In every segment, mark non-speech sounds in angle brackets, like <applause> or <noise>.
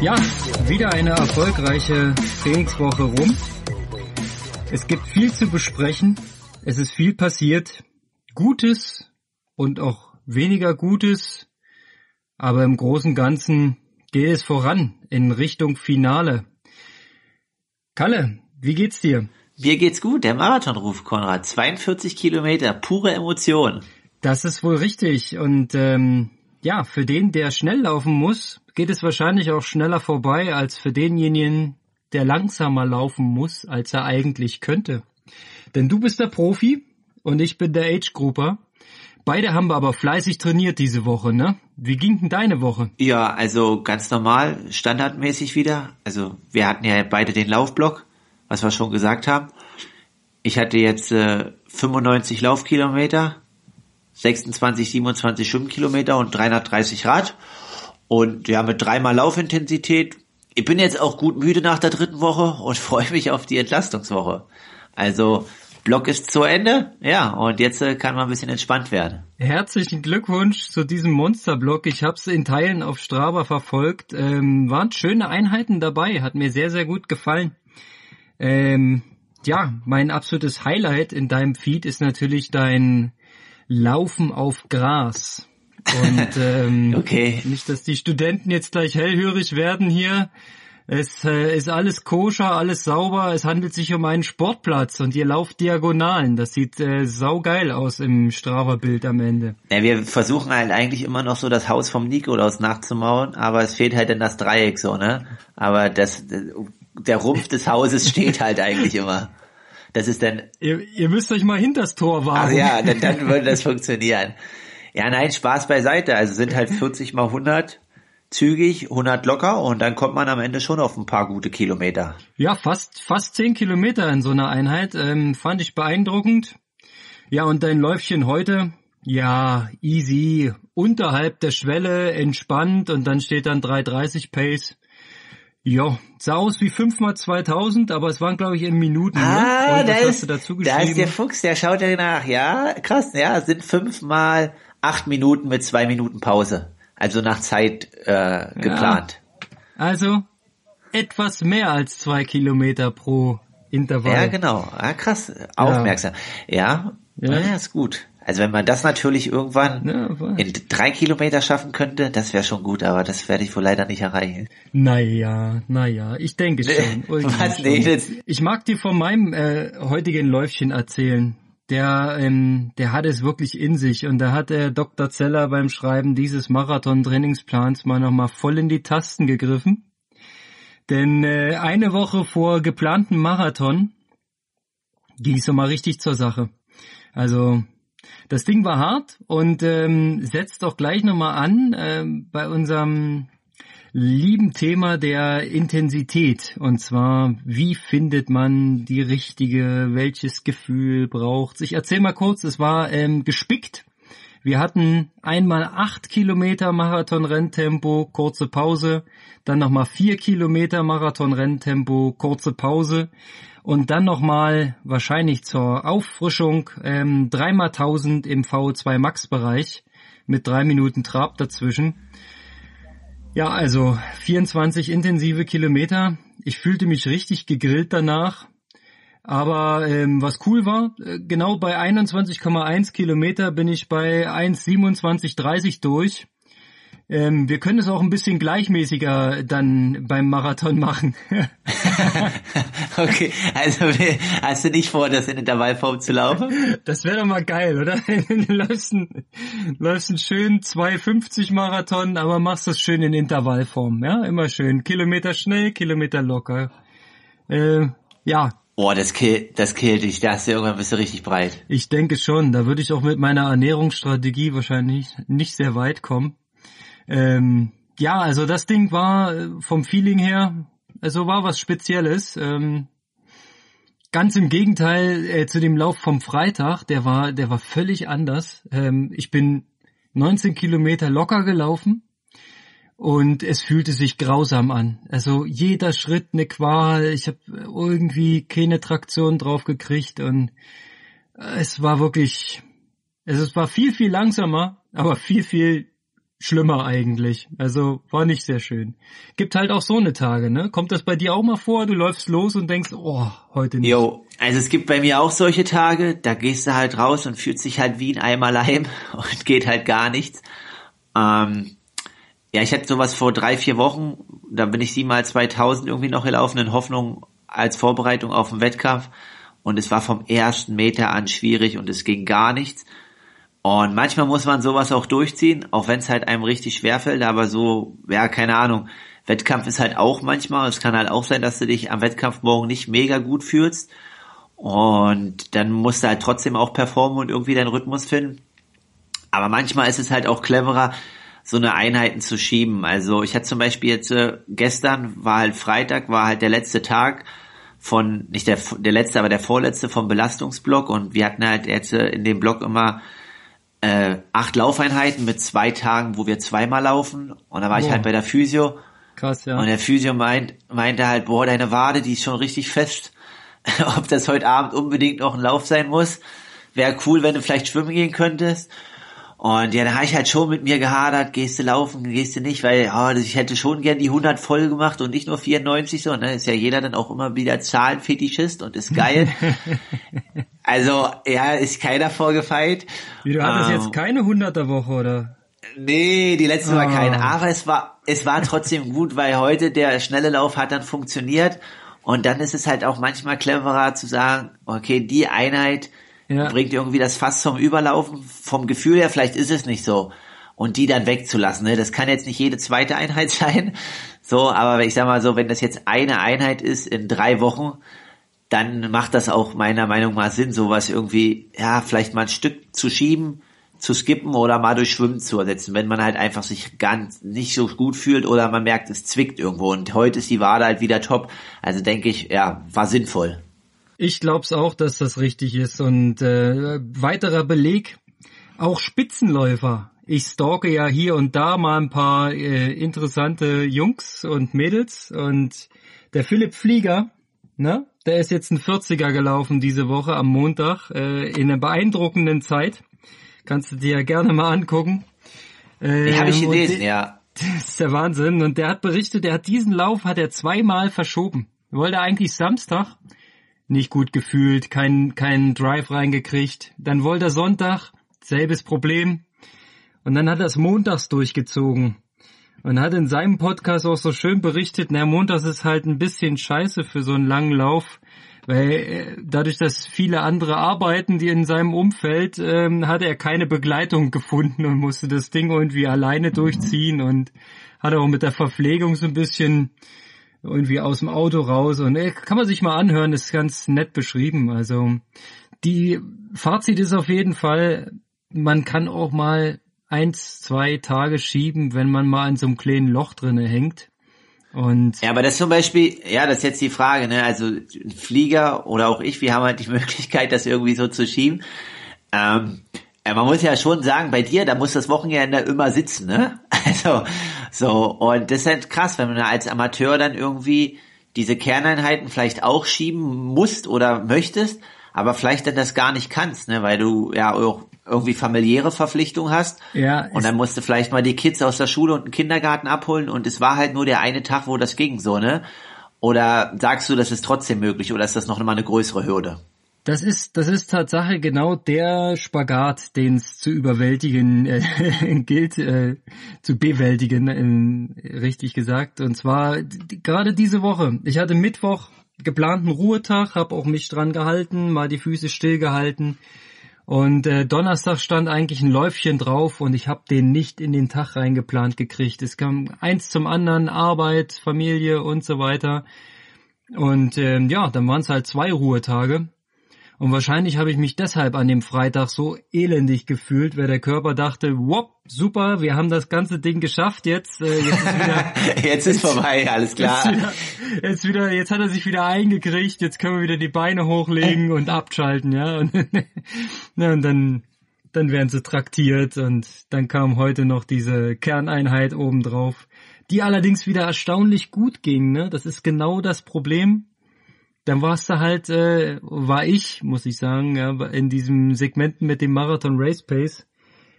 Ja, wieder eine erfolgreiche Trainingswoche rum. Es gibt viel zu besprechen. Es ist viel passiert. Gutes und auch weniger Gutes. Aber im Großen und Ganzen geht es voran in Richtung Finale. Kalle, wie geht's dir? Mir geht's gut. Der Marathonruf, Konrad. 42 Kilometer, pure Emotion. Das ist wohl richtig. Und ähm, ja, für den, der schnell laufen muss, geht es wahrscheinlich auch schneller vorbei als für denjenigen, der langsamer laufen muss, als er eigentlich könnte. Denn du bist der Profi und ich bin der Age-Grouper. Beide haben wir aber fleißig trainiert diese Woche, ne? Wie ging denn deine Woche? Ja, also ganz normal, standardmäßig wieder. Also wir hatten ja beide den Laufblock, was wir schon gesagt haben. Ich hatte jetzt äh, 95 Laufkilometer, 26, 27 Schwimmkilometer und 330 Rad. Und ja, mit dreimal Laufintensität. Ich bin jetzt auch gut müde nach der dritten Woche und <laughs> freue mich auf die Entlastungswoche. Also Block ist zu Ende, ja, und jetzt äh, kann man ein bisschen entspannt werden. Herzlichen Glückwunsch zu diesem Monsterblock. Ich habe es in Teilen auf Strava verfolgt. Ähm, waren schöne Einheiten dabei, hat mir sehr, sehr gut gefallen. Ähm, ja, mein absolutes Highlight in deinem Feed ist natürlich dein Laufen auf Gras. Und <laughs> ähm, okay. nicht, dass die Studenten jetzt gleich hellhörig werden hier. Es äh, ist alles koscher, alles sauber. Es handelt sich um einen Sportplatz und ihr lauft Diagonalen. Das sieht äh, saugeil aus im Strava-Bild am Ende. Ja, wir versuchen halt eigentlich immer noch so das Haus vom Nikolaus nachzumauen, aber es fehlt halt dann das Dreieck so, ne? Aber das, der Rumpf des Hauses steht halt eigentlich immer. Das ist dann. Ihr, ihr müsst euch mal hinters Tor wagen. Ach ja, dann, dann würde das funktionieren. Ja, nein, Spaß beiseite. Also sind halt 40 mal 100 zügig, 100 locker und dann kommt man am Ende schon auf ein paar gute Kilometer. Ja, fast, fast 10 Kilometer in so einer Einheit. Ähm, fand ich beeindruckend. Ja, und dein Läufchen heute? Ja, easy, unterhalb der Schwelle, entspannt und dann steht dann 330 Pace. Ja, sah aus wie 5 mal 2000, aber es waren glaube ich in Minuten. Ah, ne? da ist, da ist der Fuchs, der schaut ja nach. Ja, krass, ja, sind 5 mal 8 Minuten mit 2 Minuten Pause. Also nach Zeit äh, geplant. Ja. Also etwas mehr als zwei Kilometer pro Intervall. Ja, genau. Ja, krass. Aufmerksam. Ja, ja, ja. ja ist gut. Also wenn man das natürlich irgendwann ja, in drei Kilometer schaffen könnte, das wäre schon gut, aber das werde ich wohl leider nicht erreichen. Naja, naja, ich denke schon. <laughs> Was, nee, ich mag dir von meinem äh, heutigen Läufchen erzählen der, ähm, der hat es wirklich in sich und da hat der Dr. Zeller beim Schreiben dieses Marathon-Trainingsplans mal nochmal voll in die Tasten gegriffen. Denn äh, eine Woche vor geplantem Marathon ging es mal richtig zur Sache. Also das Ding war hart und ähm, setzt doch gleich nochmal an äh, bei unserem lieben Thema der Intensität. Und zwar, wie findet man die richtige, welches Gefühl braucht Ich erzähl mal kurz, es war ähm, gespickt. Wir hatten einmal acht Kilometer Marathon-Renntempo, kurze Pause, dann nochmal vier Kilometer Marathon-Renntempo, kurze Pause und dann nochmal wahrscheinlich zur Auffrischung ähm, dreimal tausend im VO2 Max-Bereich mit drei Minuten Trab dazwischen. Ja, also 24 intensive Kilometer. Ich fühlte mich richtig gegrillt danach. Aber ähm, was cool war, äh, genau bei 21,1 Kilometer bin ich bei 1,27,30 durch. Ähm, wir können es auch ein bisschen gleichmäßiger dann beim Marathon machen. <laughs> <laughs> okay, also hast du nicht vor, das in Intervallform zu laufen? Das wäre doch mal geil, oder? <laughs> Du läufst einen, läufst einen schönen 2,50 Marathon, aber machst das schön in Intervallform, ja? Immer schön. Kilometer schnell, Kilometer locker. Äh, ja, Boah, das killt, das killt dich. Da hast du irgendwann bist du richtig breit. Ich denke schon. Da würde ich auch mit meiner Ernährungsstrategie wahrscheinlich nicht sehr weit kommen. Ähm, ja, also das Ding war äh, vom Feeling her, also war was Spezielles. Ähm, ganz im Gegenteil äh, zu dem Lauf vom Freitag, der war, der war völlig anders. Ähm, ich bin 19 Kilometer locker gelaufen und es fühlte sich grausam an. Also jeder Schritt eine Qual. Ich habe irgendwie keine Traktion drauf gekriegt und es war wirklich, es war viel, viel langsamer, aber viel, viel schlimmer eigentlich. Also war nicht sehr schön. Gibt halt auch so eine Tage, ne? Kommt das bei dir auch mal vor? Du läufst los und denkst, oh, heute nicht. Jo, also es gibt bei mir auch solche Tage, da gehst du halt raus und fühlt sich halt wie ein Eimer Leim <laughs> und geht halt gar nichts. Ähm, ja, ich hatte sowas vor drei, vier Wochen, da bin ich siebenmal 2000 irgendwie noch gelaufen in Hoffnung als Vorbereitung auf den Wettkampf und es war vom ersten Meter an schwierig und es ging gar nichts. Und manchmal muss man sowas auch durchziehen, auch wenn es halt einem richtig schwerfällt, aber so, ja, keine Ahnung. Wettkampf ist halt auch manchmal, es kann halt auch sein, dass du dich am Wettkampf morgen nicht mega gut fühlst. Und dann musst du halt trotzdem auch performen und irgendwie deinen Rhythmus finden. Aber manchmal ist es halt auch cleverer, so eine Einheiten zu schieben. Also ich hatte zum Beispiel jetzt äh, gestern war halt Freitag, war halt der letzte Tag von, nicht der, der letzte, aber der vorletzte vom Belastungsblock und wir hatten halt jetzt äh, in dem Block immer äh, acht Laufeinheiten mit zwei Tagen, wo wir zweimal laufen. Und da war oh. ich halt bei der Physio. Krass, ja. Und der Physio meint, meinte halt, boah, deine Wade, die ist schon richtig fest. <laughs> Ob das heute Abend unbedingt noch ein Lauf sein muss. Wäre cool, wenn du vielleicht schwimmen gehen könntest. Und ja, da habe ich halt schon mit mir gehadert, gehst du laufen, gehst du nicht, weil oh, ich hätte schon gern die 100 voll gemacht und nicht nur 94 so, ne? Ist ja jeder dann auch immer wieder Zahlenfetischist und ist geil. <laughs> also, ja, ist keiner vorgefeilt. Wie, du hattest ähm, jetzt keine 100er Woche, oder? Nee, die letzte oh. war keine, ah. aber es war, es war trotzdem gut, weil heute der schnelle Lauf hat dann funktioniert und dann ist es halt auch manchmal cleverer zu sagen, okay, die Einheit, ja. bringt irgendwie das Fass zum Überlaufen. Vom Gefühl her, vielleicht ist es nicht so. Und die dann wegzulassen. Ne? Das kann jetzt nicht jede zweite Einheit <laughs> sein. So, aber ich sag mal so, wenn das jetzt eine Einheit ist in drei Wochen, dann macht das auch meiner Meinung nach Sinn, sowas irgendwie, ja, vielleicht mal ein Stück zu schieben, zu skippen oder mal durch Schwimmen zu ersetzen, wenn man halt einfach sich ganz nicht so gut fühlt oder man merkt, es zwickt irgendwo und heute ist die Wade halt wieder top. Also denke ich, ja, war sinnvoll. Ich glaub's auch, dass das richtig ist. Und äh, weiterer Beleg, auch Spitzenläufer. Ich stalke ja hier und da mal ein paar äh, interessante Jungs und Mädels. Und der Philipp Flieger, ne, der ist jetzt ein 40er gelaufen diese Woche am Montag äh, in einer beeindruckenden Zeit. Kannst du dir ja gerne mal angucken. Äh, Die habe ich gelesen, ja. <laughs> Das ist der Wahnsinn. Und der hat berichtet, der hat diesen Lauf hat er zweimal verschoben. Wollte eigentlich Samstag nicht gut gefühlt, keinen keinen Drive reingekriegt. Dann wollte er Sonntag, selbes Problem. Und dann hat er es montags durchgezogen. Und hat in seinem Podcast auch so schön berichtet, na, montags ist halt ein bisschen scheiße für so einen langen Lauf, weil äh, dadurch, dass viele andere arbeiten, die in seinem Umfeld, ähm, hat er keine Begleitung gefunden und musste das Ding irgendwie alleine durchziehen und hat auch mit der Verpflegung so ein bisschen irgendwie aus dem Auto raus und ey, kann man sich mal anhören, ist ganz nett beschrieben. Also die Fazit ist auf jeden Fall, man kann auch mal eins, zwei Tage schieben, wenn man mal in so einem kleinen Loch drinne hängt. Und ja, aber das zum Beispiel, ja, das ist jetzt die Frage, ne? Also Flieger oder auch ich, wir haben halt die <laughs> Möglichkeit, das irgendwie so zu schieben. Ähm, man muss ja schon sagen, bei dir, da muss das Wochenende immer sitzen, ne? <laughs> Also, so, und das ist halt krass, wenn man als Amateur dann irgendwie diese Kerneinheiten vielleicht auch schieben musst oder möchtest, aber vielleicht dann das gar nicht kannst, ne? Weil du ja auch irgendwie familiäre Verpflichtung hast. Ja. Und dann musst du vielleicht mal die Kids aus der Schule und den Kindergarten abholen und es war halt nur der eine Tag, wo das ging, so, ne? Oder sagst du, das ist trotzdem möglich oder ist das noch mal eine größere Hürde? Das ist, das ist Tatsache genau der Spagat, den es zu überwältigen <laughs> äh, gilt, äh, zu bewältigen, äh, richtig gesagt. Und zwar gerade diese Woche. Ich hatte Mittwoch geplanten Ruhetag, habe auch mich dran gehalten, mal die Füße stillgehalten. Und äh, Donnerstag stand eigentlich ein Läufchen drauf und ich habe den nicht in den Tag reingeplant gekriegt. Es kam eins zum anderen, Arbeit, Familie und so weiter. Und ähm, ja, dann waren es halt zwei Ruhetage. Und wahrscheinlich habe ich mich deshalb an dem Freitag so elendig gefühlt, weil der Körper dachte, wop, super, wir haben das ganze Ding geschafft, jetzt, äh, jetzt ist wieder, <laughs> jetzt ist vorbei, <laughs> alles klar. Jetzt wieder, jetzt wieder, jetzt hat er sich wieder eingekriegt, jetzt können wir wieder die Beine hochlegen und abschalten, ja. <laughs> Und, und dann dann werden sie traktiert und dann kam heute noch diese Kerneinheit obendrauf, die allerdings wieder erstaunlich gut ging. Ne? Das ist genau das Problem. Dann warst du halt, äh, war ich, muss ich sagen, ja, in diesem Segment mit dem Marathon Race Pace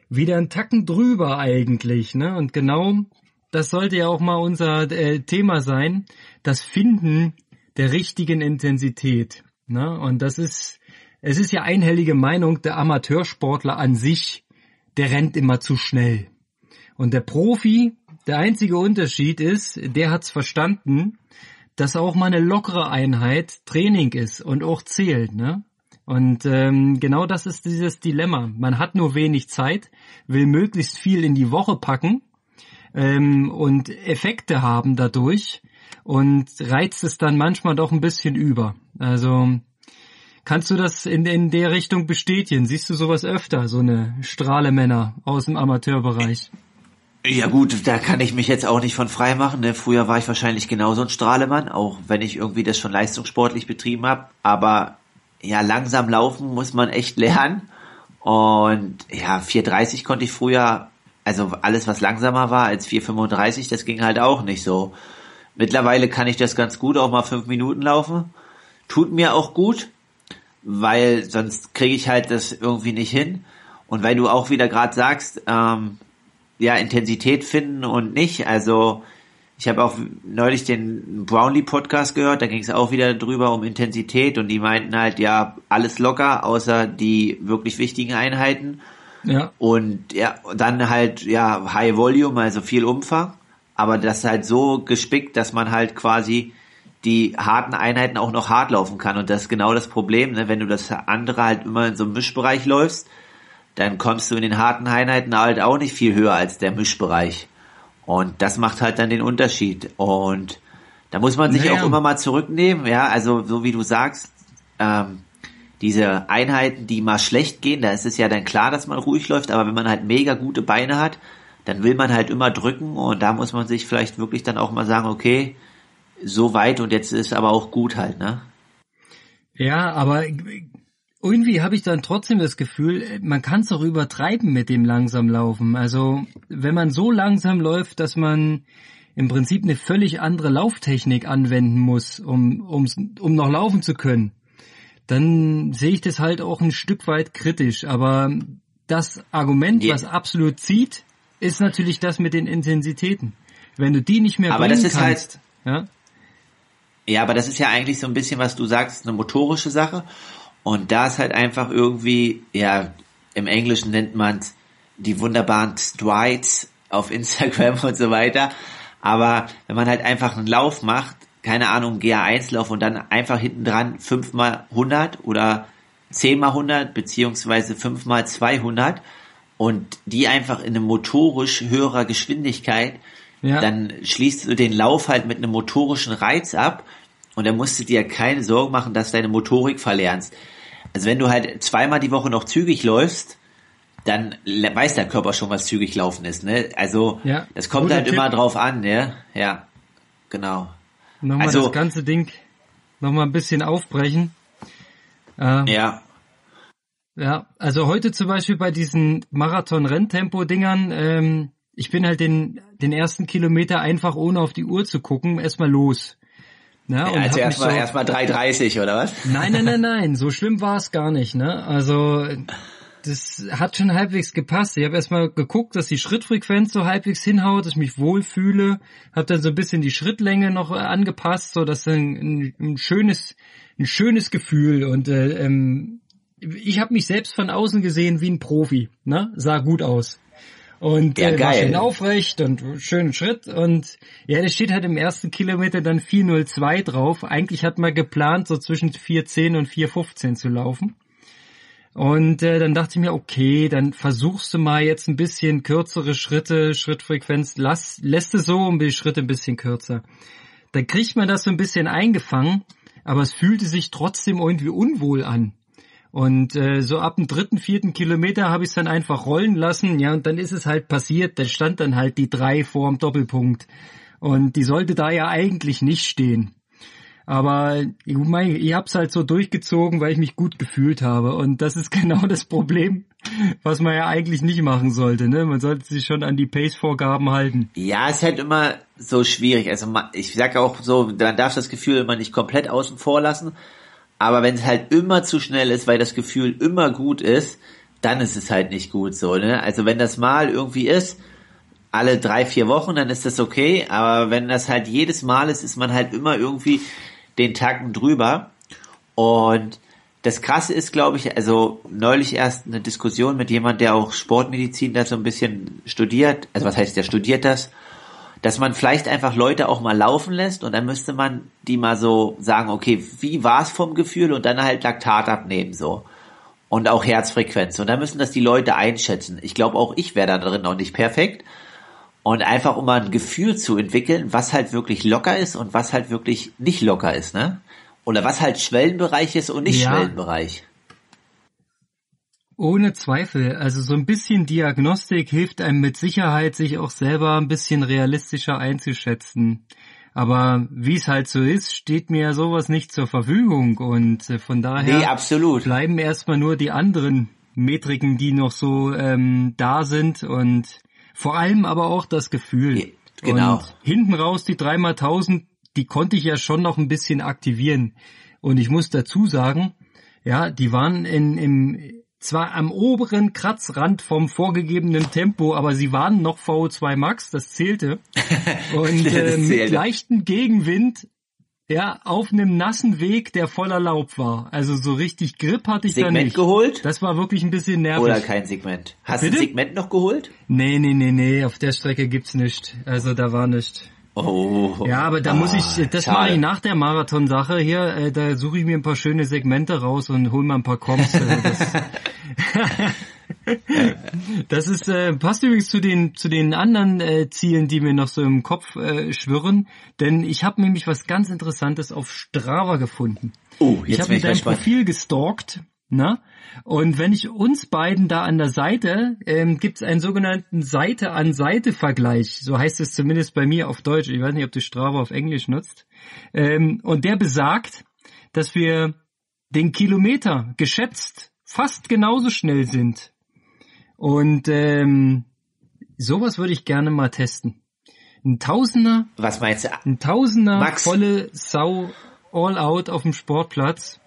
wieder ein Tacken drüber eigentlich. Ne? Und genau das sollte ja auch mal unser äh, Thema sein, das Finden der richtigen Intensität. Ne? Und das ist, es ist ja einhellige Meinung, der Amateursportler an sich, der rennt immer zu schnell. Und der Profi, der einzige Unterschied ist, der hat's verstanden, dass auch mal eine lockere Einheit Training ist und auch zählt, ne? Und ähm, genau das ist dieses Dilemma. Man hat nur wenig Zeit, will möglichst viel in die Woche packen ähm, und Effekte haben dadurch und reizt es dann manchmal doch ein bisschen über. Also kannst du das in, in der Richtung bestätigen? Siehst du sowas öfter, so eine Strahlemänner aus dem Amateurbereich? Ja gut, da kann ich mich jetzt auch nicht von frei machen. Ne? Früher war ich wahrscheinlich genauso ein Strahlemann, auch wenn ich irgendwie das schon leistungssportlich betrieben habe. Aber ja, langsam laufen muss man echt lernen. Und ja, 4,30 konnte ich früher, also alles was langsamer war als 4,35, das ging halt auch nicht so. Mittlerweile kann ich das ganz gut, auch mal fünf Minuten laufen. Tut mir auch gut, weil sonst kriege ich halt das irgendwie nicht hin. Und weil du auch wieder gerade sagst, ähm, ja, Intensität finden und nicht. Also ich habe auch neulich den Brownlee-Podcast gehört, da ging es auch wieder drüber um Intensität und die meinten halt, ja, alles locker, außer die wirklich wichtigen Einheiten. Ja. Und ja, dann halt, ja, High Volume, also viel Umfang aber das halt so gespickt, dass man halt quasi die harten Einheiten auch noch hart laufen kann. Und das ist genau das Problem, ne? wenn du das andere halt immer in so einem Mischbereich läufst, dann kommst du in den harten Einheiten halt auch nicht viel höher als der Mischbereich. Und das macht halt dann den Unterschied. Und da muss man sich naja. auch immer mal zurücknehmen, ja, also so wie du sagst, ähm, diese Einheiten, die mal schlecht gehen, da ist es ja dann klar, dass man ruhig läuft, aber wenn man halt mega gute Beine hat, dann will man halt immer drücken und da muss man sich vielleicht wirklich dann auch mal sagen, okay, so weit und jetzt ist aber auch gut halt, ne? Ja, aber irgendwie habe ich dann trotzdem das Gefühl, man kann es auch übertreiben mit dem langsam laufen. Also wenn man so langsam läuft, dass man im Prinzip eine völlig andere Lauftechnik anwenden muss, um, um, um noch laufen zu können, dann sehe ich das halt auch ein Stück weit kritisch. Aber das Argument, yeah. was absolut zieht, ist natürlich das mit den Intensitäten. Wenn du die nicht mehr aber bringen das ist halt kannst, halt, ja? Ja, aber das ist ja eigentlich so ein bisschen, was du sagst, eine motorische Sache. Und da ist halt einfach irgendwie, ja, im Englischen nennt man die wunderbaren Strides auf <laughs> Instagram und so weiter. Aber wenn man halt einfach einen Lauf macht, keine Ahnung, GA1-Lauf und dann einfach hinten dran 5 mal 100 oder 10 mal 100 beziehungsweise 5 mal 200 und die einfach in eine motorisch höherer Geschwindigkeit, ja. dann schließt du den Lauf halt mit einem motorischen Reiz ab und dann musst du dir keine Sorgen machen, dass deine Motorik verlernst. Also wenn du halt zweimal die Woche noch zügig läufst, dann weiß der Körper schon, was zügig laufen ist. Ne? Also ja. das kommt halt Tipp. immer drauf an, ne? Ja, genau. Nochmal also, das ganze Ding nochmal ein bisschen aufbrechen. Äh, ja. Ja, also heute zum Beispiel bei diesen Marathon-Renntempo-Dingern, ähm, ich bin halt den, den ersten Kilometer einfach ohne auf die Uhr zu gucken, erstmal los. Ja, ja also erstmal so, erstmal 3,30 oder was? Nein, nein, nein, <laughs> nein, so schlimm war es gar nicht. Ne? Also das hat schon halbwegs gepasst. Ich habe erstmal geguckt, dass die Schrittfrequenz so halbwegs hinhaut, dass ich mich wohlfühle. Habe dann so ein bisschen die Schrittlänge noch angepasst, so dass ein, ein, ein schönes, ein schönes Gefühl und äh, ähm, ich habe mich selbst von außen gesehen wie ein Profi, ne? Sah gut aus. Und ja, äh, war schön aufrecht und schönen Schritt. Und ja, das steht halt im ersten Kilometer dann 402 drauf. Eigentlich hat man geplant, so zwischen 410 und 415 zu laufen. Und äh, dann dachte ich mir, okay, dann versuchst du mal jetzt ein bisschen kürzere Schritte, Schrittfrequenz, lass, lässt es so um die Schritte ein bisschen kürzer. Dann kriegt man das so ein bisschen eingefangen, aber es fühlte sich trotzdem irgendwie unwohl an. Und äh, so ab dem dritten, vierten Kilometer habe ich es dann einfach rollen lassen, ja, und dann ist es halt passiert, da stand dann halt die drei vor dem Doppelpunkt. Und die sollte da ja eigentlich nicht stehen. Aber ich, mein, ich hab's halt so durchgezogen, weil ich mich gut gefühlt habe. Und das ist <laughs> genau das Problem, was man ja eigentlich nicht machen sollte. Ne? Man sollte sich schon an die Pace-Vorgaben halten. Ja, es ist halt immer so schwierig. Also ich sage auch so, man darf das Gefühl immer nicht komplett außen vor lassen. Aber wenn es halt immer zu schnell ist, weil das Gefühl immer gut ist, dann ist es halt nicht gut so. Ne? Also wenn das mal irgendwie ist, alle drei, vier Wochen, dann ist das okay. Aber wenn das halt jedes Mal ist, ist man halt immer irgendwie den Tacken drüber. Und das Krasse ist, glaube ich, also neulich erst eine Diskussion mit jemand, der auch Sportmedizin da so ein bisschen studiert. Also was heißt, der studiert das? Dass man vielleicht einfach Leute auch mal laufen lässt und dann müsste man die mal so sagen, okay, wie war es vom Gefühl und dann halt Laktat abnehmen so. Und auch Herzfrequenz. Und dann müssen das die Leute einschätzen. Ich glaube auch ich wäre da drin noch nicht perfekt. Und einfach um mal ein Gefühl zu entwickeln, was halt wirklich locker ist und was halt wirklich nicht locker ist, ne? Oder was halt Schwellenbereich ist und nicht ja. Schwellenbereich. Ohne Zweifel. Also so ein bisschen Diagnostik hilft einem mit Sicherheit, sich auch selber ein bisschen realistischer einzuschätzen. Aber wie es halt so ist, steht mir sowas nicht zur Verfügung und äh, von daher nee, absolut. bleiben erstmal nur die anderen Metriken, die noch so ähm, da sind und vor allem aber auch das Gefühl. Ja, genau. Und hinten raus die dreimal tausend, die konnte ich ja schon noch ein bisschen aktivieren. Und ich muss dazu sagen, ja, die waren in, im, zwar am oberen Kratzrand vom vorgegebenen Tempo, aber sie waren noch VO2 Max, das zählte. <laughs> Und äh, mit leichten Gegenwind ja, auf einem nassen Weg, der voller Laub war. Also so richtig Grip hatte ich Segment da nicht. geholt? Das war wirklich ein bisschen nervig. Oder kein Segment. Hast du ein Segment noch geholt? Nee, nee, nee, nee, auf der Strecke gibt's nicht. Also da war nicht. Oh. Ja, aber da ah, muss ich, das mache ich nach der Marathon-Sache hier, äh, da suche ich mir ein paar schöne Segmente raus und hol mal ein paar Comps. Also das, <laughs> das ist äh, passt übrigens zu den zu den anderen äh, Zielen, die mir noch so im Kopf äh, schwirren, denn ich habe nämlich was ganz Interessantes auf Strava gefunden. Oh, jetzt ich habe mir dein Profil gestalkt, na? Und wenn ich uns beiden da an der Seite, ähm, gibt es einen sogenannten Seite-an-Seite-Vergleich. So heißt es zumindest bei mir auf Deutsch. Ich weiß nicht, ob du Strava auf Englisch nutzt. Ähm, und der besagt, dass wir den Kilometer geschätzt fast genauso schnell sind. Und ähm, sowas würde ich gerne mal testen. Ein Tausender. Was meinst du? Ein Tausender Max. volle Sau all out auf dem Sportplatz.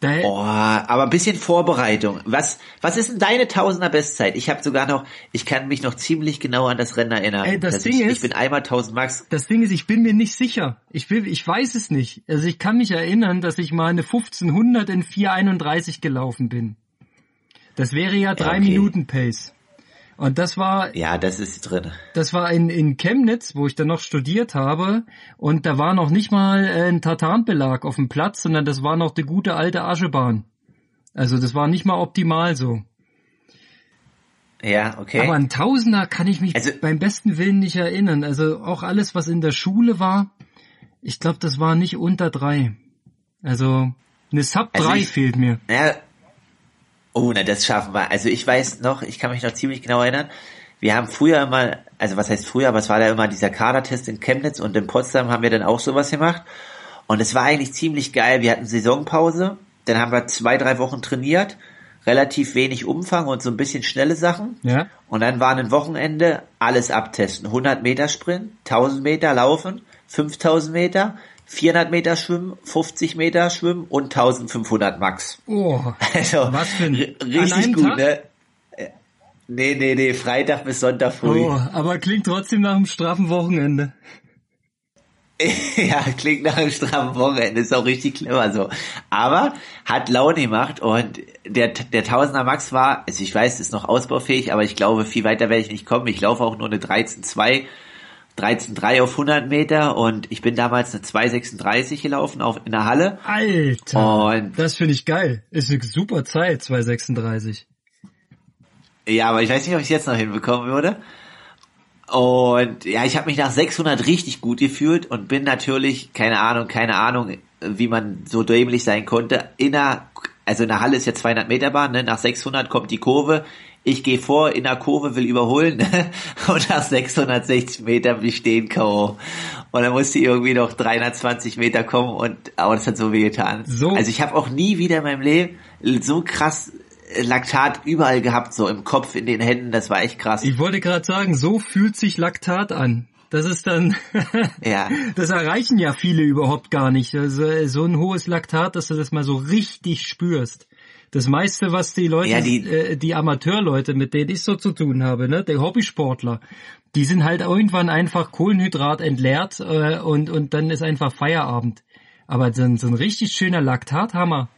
Da oh, aber ein bisschen Vorbereitung. Was, was ist denn deine Tausender Bestzeit? Ich habe sogar noch, ich kann mich noch ziemlich genau an das Rennen erinnern. Ey, das Ding ich, ist, ich bin einmal 1000 Max. Das Ding ist, ich bin mir nicht sicher. Ich will, ich weiß es nicht. Also ich kann mich erinnern, dass ich mal eine 1500 in 431 gelaufen bin. Das wäre ja drei okay. Minuten Pace. Und das war. Ja, das ist drin. Das war in, in Chemnitz, wo ich dann noch studiert habe. Und da war noch nicht mal äh, ein Tartanbelag auf dem Platz, sondern das war noch die gute alte Aschebahn. Also das war nicht mal optimal so. Ja, okay. Aber ein Tausender kann ich mich also, beim besten Willen nicht erinnern. Also auch alles, was in der Schule war, ich glaube, das war nicht unter drei. Also eine Sub also 3 fehlt mir. Ja, Oh, na, das schaffen wir. Also ich weiß noch, ich kann mich noch ziemlich genau erinnern, wir haben früher immer, also was heißt früher, aber es war da immer dieser Kadertest in Chemnitz und in Potsdam haben wir dann auch sowas gemacht. Und es war eigentlich ziemlich geil. Wir hatten Saisonpause, dann haben wir zwei, drei Wochen trainiert, relativ wenig Umfang und so ein bisschen schnelle Sachen. Ja. Und dann war ein Wochenende alles abtesten. 100 Meter Sprint, 1000 Meter laufen, 5000 Meter, 400 Meter schwimmen, 50 Meter schwimmen und 1500 Max. Oh, also, was für ein richtig gut, Tag? ne? Äh, nee, nee, nee, Freitag bis Sonntag früh. Oh, aber klingt trotzdem nach einem straffen Wochenende. <laughs> ja, klingt nach einem straffen Wochenende, ist auch richtig clever so. Aber hat Laune gemacht und der, der Tausender Max war, also ich weiß, ist noch ausbaufähig, aber ich glaube, viel weiter werde ich nicht kommen. Ich laufe auch nur eine 13,2 13,3 auf 100 Meter und ich bin damals eine 2,36 gelaufen auf, in der Halle. Alter, und das finde ich geil. Ist eine super Zeit, 2,36. Ja, aber ich weiß nicht, ob ich es jetzt noch hinbekommen würde. Und ja, ich habe mich nach 600 richtig gut gefühlt und bin natürlich, keine Ahnung, keine Ahnung, wie man so dämlich sein konnte, in der, also in der Halle ist ja 200 Meter Bahn, ne? nach 600 kommt die Kurve, ich gehe vor in der Kurve, will überholen <laughs> und nach 660 Metern bin ich stehen K.O. Und dann musste ich irgendwie noch 320 Meter kommen und aber das hat so weh getan. So. Also ich habe auch nie wieder in meinem Leben so krass Laktat überall gehabt, so im Kopf, in den Händen, das war echt krass. Ich wollte gerade sagen, so fühlt sich Laktat an. Das ist dann, <laughs> ja. das erreichen ja viele überhaupt gar nicht. Also so ein hohes Laktat, dass du das mal so richtig spürst. Das meiste, was die Leute, ja, die, äh, die Amateurleute, mit denen ich so zu tun habe, ne, der Hobbysportler, die sind halt irgendwann einfach Kohlenhydrat entleert äh, und und dann ist einfach Feierabend. Aber so ein, so ein richtig schöner Laktathammer.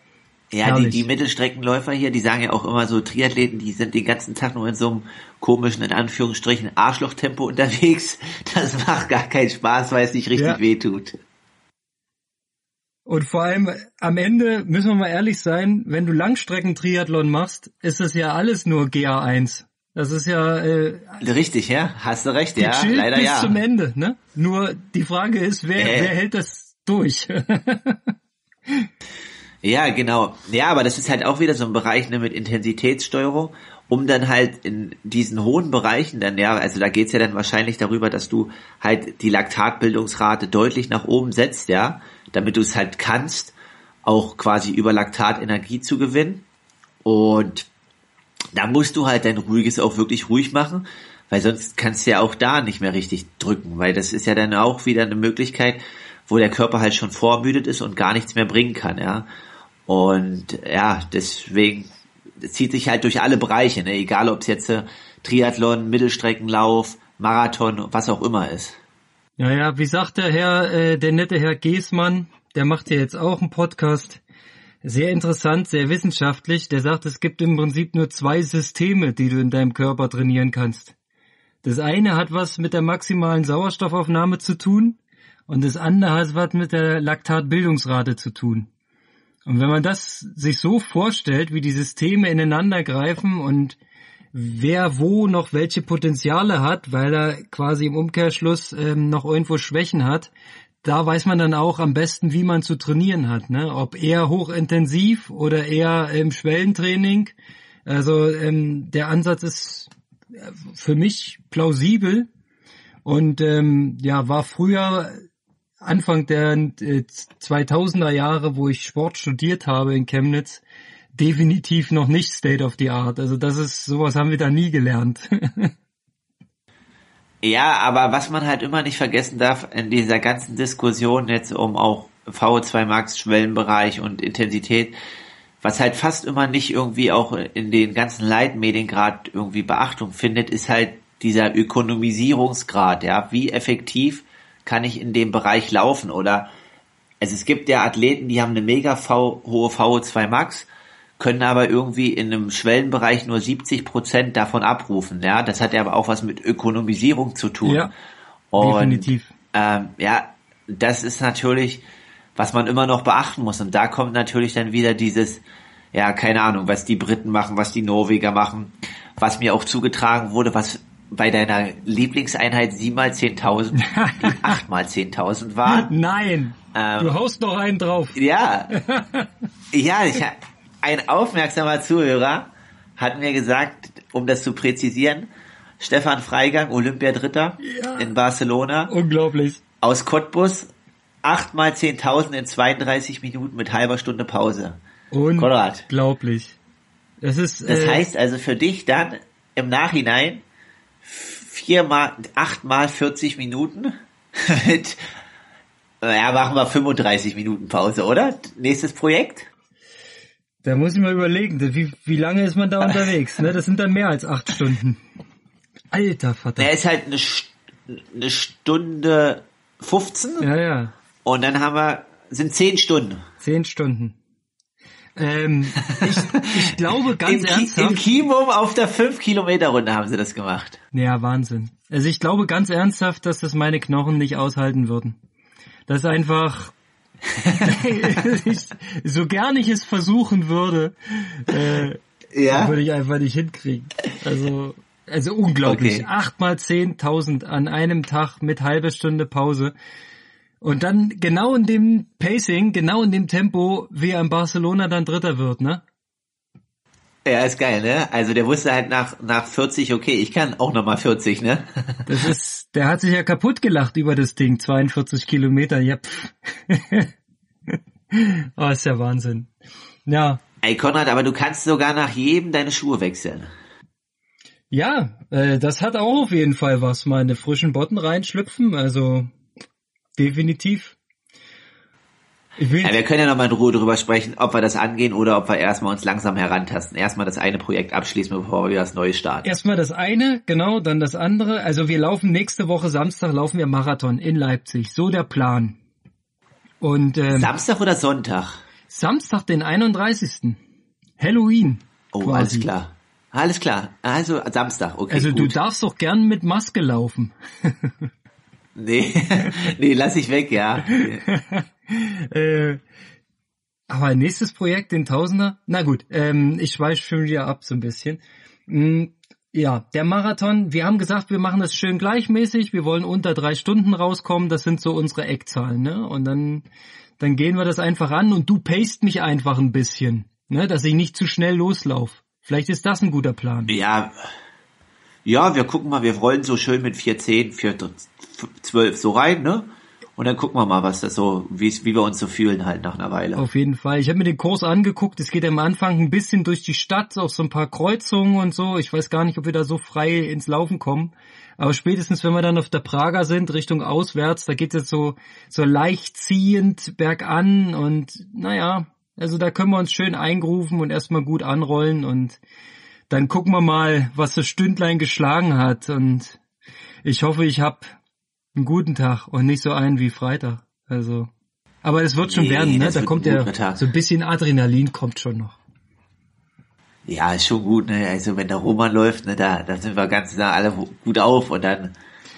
Ja, die, die Mittelstreckenläufer hier, die sagen ja auch immer so, Triathleten, die sind den ganzen Tag nur in so einem komischen, in Anführungsstrichen, Arschlochtempo unterwegs. Das macht gar keinen Spaß, weil es nicht richtig ja. wehtut. Und vor allem am Ende müssen wir mal ehrlich sein, wenn du Langstrecken-Triathlon machst, ist das ja alles nur GA1. Das ist ja äh, richtig, ja, hast du recht, ja, leider bis ja. zum Ende, ne? Nur die Frage ist, wer, äh. wer hält das durch? <laughs> ja, genau. Ja, aber das ist halt auch wieder so ein Bereich ne, mit Intensitätssteuerung, um dann halt in diesen hohen Bereichen dann, ja, also da geht's ja dann wahrscheinlich darüber, dass du halt die Laktatbildungsrate deutlich nach oben setzt, ja, damit du es halt kannst, auch quasi über Laktat Energie zu gewinnen. Und da musst du halt dein ruhiges auch wirklich ruhig machen, weil sonst kannst du ja auch da nicht mehr richtig drücken, weil das ist ja dann auch wieder eine Möglichkeit, wo der Körper halt schon vormüdet ist und gar nichts mehr bringen kann, ja. Und ja, deswegen zieht sich halt durch alle Bereiche, ne? egal ob es jetzt äh, Triathlon, Mittelstreckenlauf, Marathon, was auch immer ist. Ja, ja, wie sagt der Herr, äh, der nette Herr Geßmann, der macht ja jetzt auch einen Podcast, sehr interessant, sehr wissenschaftlich. Der sagt, es gibt im Prinzip nur zwei Systeme, die du in deinem Körper trainieren kannst. Das eine hat was mit der maximalen Sauerstoffaufnahme zu tun und das andere hat was mit der Laktatbildungsrate zu tun. Und wenn man das sich so vorstellt, wie die Systeme ineinander greifen und wer wo noch welche Potenziale hat, weil er quasi im Umkehrschluss ähm, noch irgendwo Schwächen hat, da weiß man dann auch am besten, wie man zu trainieren hat. Ne? Ob eher hochintensiv oder eher im Schwellentraining. Also ähm, der Ansatz ist äh, für mich plausibel und ähm, ja war früher Anfang der äh, 2000er Jahre, wo ich Sport studiert habe in Chemnitz, definitiv noch nicht State of the Art. Also das ist sowas haben wir da nie gelernt. <laughs> Ja, aber was man halt immer nicht vergessen darf in dieser ganzen Diskussion jetzt um auch VO2 Max Schwellenbereich und Intensität, was halt fast immer nicht irgendwie auch in den ganzen Leitmedien gerade irgendwie Beachtung findet, ist halt dieser Ökonomisierungsgrad, ja, wie effektiv kann ich in dem Bereich laufen oder also es gibt ja Athleten, die haben eine mega v hohe VO2 Max können aber irgendwie in einem Schwellenbereich nur 70 Prozent davon abrufen. Ja, das hat ja aber auch was mit Ökonomisierung zu tun. Ja, und, definitiv. Ähm, ja, das ist natürlich, was man immer noch beachten muss. Und da kommt natürlich dann wieder dieses, ja, keine Ahnung, was die Briten machen, was die Norweger machen, was mir auch zugetragen wurde, was bei deiner Lieblingseinheit 7 mal 10.000 8 mal 10.000 war. Nein, ähm, du haust noch einen drauf. Ja, <laughs> ja, ich, ein aufmerksamer Zuhörer hat mir gesagt, um das zu präzisieren, Stefan Freigang, Olympiadritter ja. in Barcelona. Unglaublich. Aus Cottbus, 8 mal 10.000 in 32 Minuten mit halber Stunde Pause. Unglaublich. Das ist, das äh, heißt also für dich dann im Nachhinein vier mal, acht mal 40 Minuten <laughs> mit, ja, machen wir 35 Minuten Pause, oder? Nächstes Projekt? Da muss ich mal überlegen, wie, wie lange ist man da <laughs> unterwegs? Ne? Das sind dann mehr als acht Stunden. Alter Vater. Der ist halt eine, eine Stunde 15. Ja, ja. Und dann haben wir, sind zehn Stunden. Zehn Stunden. Ähm, ich, ich glaube <laughs> ganz Im, ernsthaft. Im Kimum auf der 5 Kilometer Runde haben sie das gemacht. Ja, Wahnsinn. Also ich glaube ganz ernsthaft, dass das meine Knochen nicht aushalten würden. Das ist einfach, <laughs> ich, so gern ich es versuchen würde, äh, ja? würde ich einfach nicht hinkriegen. Also, also unglaublich. Okay. Acht mal zehntausend an einem Tag mit halbe Stunde Pause. Und dann genau in dem Pacing, genau in dem Tempo, wie er in Barcelona dann Dritter wird, ne? Ja, ist geil, ne? Also der wusste halt nach, nach 40, okay, ich kann auch nochmal 40, ne? <laughs> Das ist, der hat sich ja kaputt gelacht über das Ding, 42 Kilometer, ja. <laughs> oh, ist ja Wahnsinn. Ja, Ey Konrad, aber du kannst sogar nach jedem deine Schuhe wechseln. Ja, äh, das hat auch auf jeden Fall was. Meine frischen Botten reinschlüpfen, also definitiv. Ja, wir können ja nochmal in Ruhe darüber sprechen, ob wir das angehen oder ob wir erstmal uns langsam herantasten. Erstmal das eine Projekt abschließen, bevor wir das neue starten. Erstmal das eine, genau, dann das andere. Also wir laufen nächste Woche Samstag laufen wir Marathon in Leipzig. So der Plan. Und ähm, Samstag oder Sonntag? Samstag, den 31. Halloween. Oh, quasi. alles klar. Alles klar. Also Samstag, okay. Also gut. du darfst doch gern mit Maske laufen. <laughs> Nee, <laughs> nee, lass ich weg, ja. <laughs> äh, aber nächstes Projekt, den Tausender? Na gut, ähm, ich schweife schon wieder ab so ein bisschen. Mm, ja, der Marathon, wir haben gesagt, wir machen das schön gleichmäßig, wir wollen unter drei Stunden rauskommen, das sind so unsere Eckzahlen, ne? Und dann, dann gehen wir das einfach an und du paced mich einfach ein bisschen, ne? Dass ich nicht zu schnell loslauf. Vielleicht ist das ein guter Plan. Ja, ja, wir gucken mal, wir rollen so schön mit 410, 412 so rein, ne? Und dann gucken wir mal, was das so, wie, wir uns so fühlen halt nach einer Weile. Auf jeden Fall. Ich habe mir den Kurs angeguckt. Es geht am Anfang ein bisschen durch die Stadt, auf so ein paar Kreuzungen und so. Ich weiß gar nicht, ob wir da so frei ins Laufen kommen. Aber spätestens, wenn wir dann auf der Prager sind, Richtung auswärts, da geht es so, so leicht ziehend bergan und naja, also da können wir uns schön eingrufen und erstmal gut anrollen und dann gucken wir mal, was das Stündlein geschlagen hat und ich hoffe, ich hab einen guten Tag und nicht so einen wie Freitag. Also, aber es wird schon Nee, werden, ne? Da kommt ja Tag. so ein bisschen Adrenalin kommt schon noch. Ja, ist schon gut, ne? Also wenn der Roman läuft, ne, da, da sind wir ganz nah alle gut auf und dann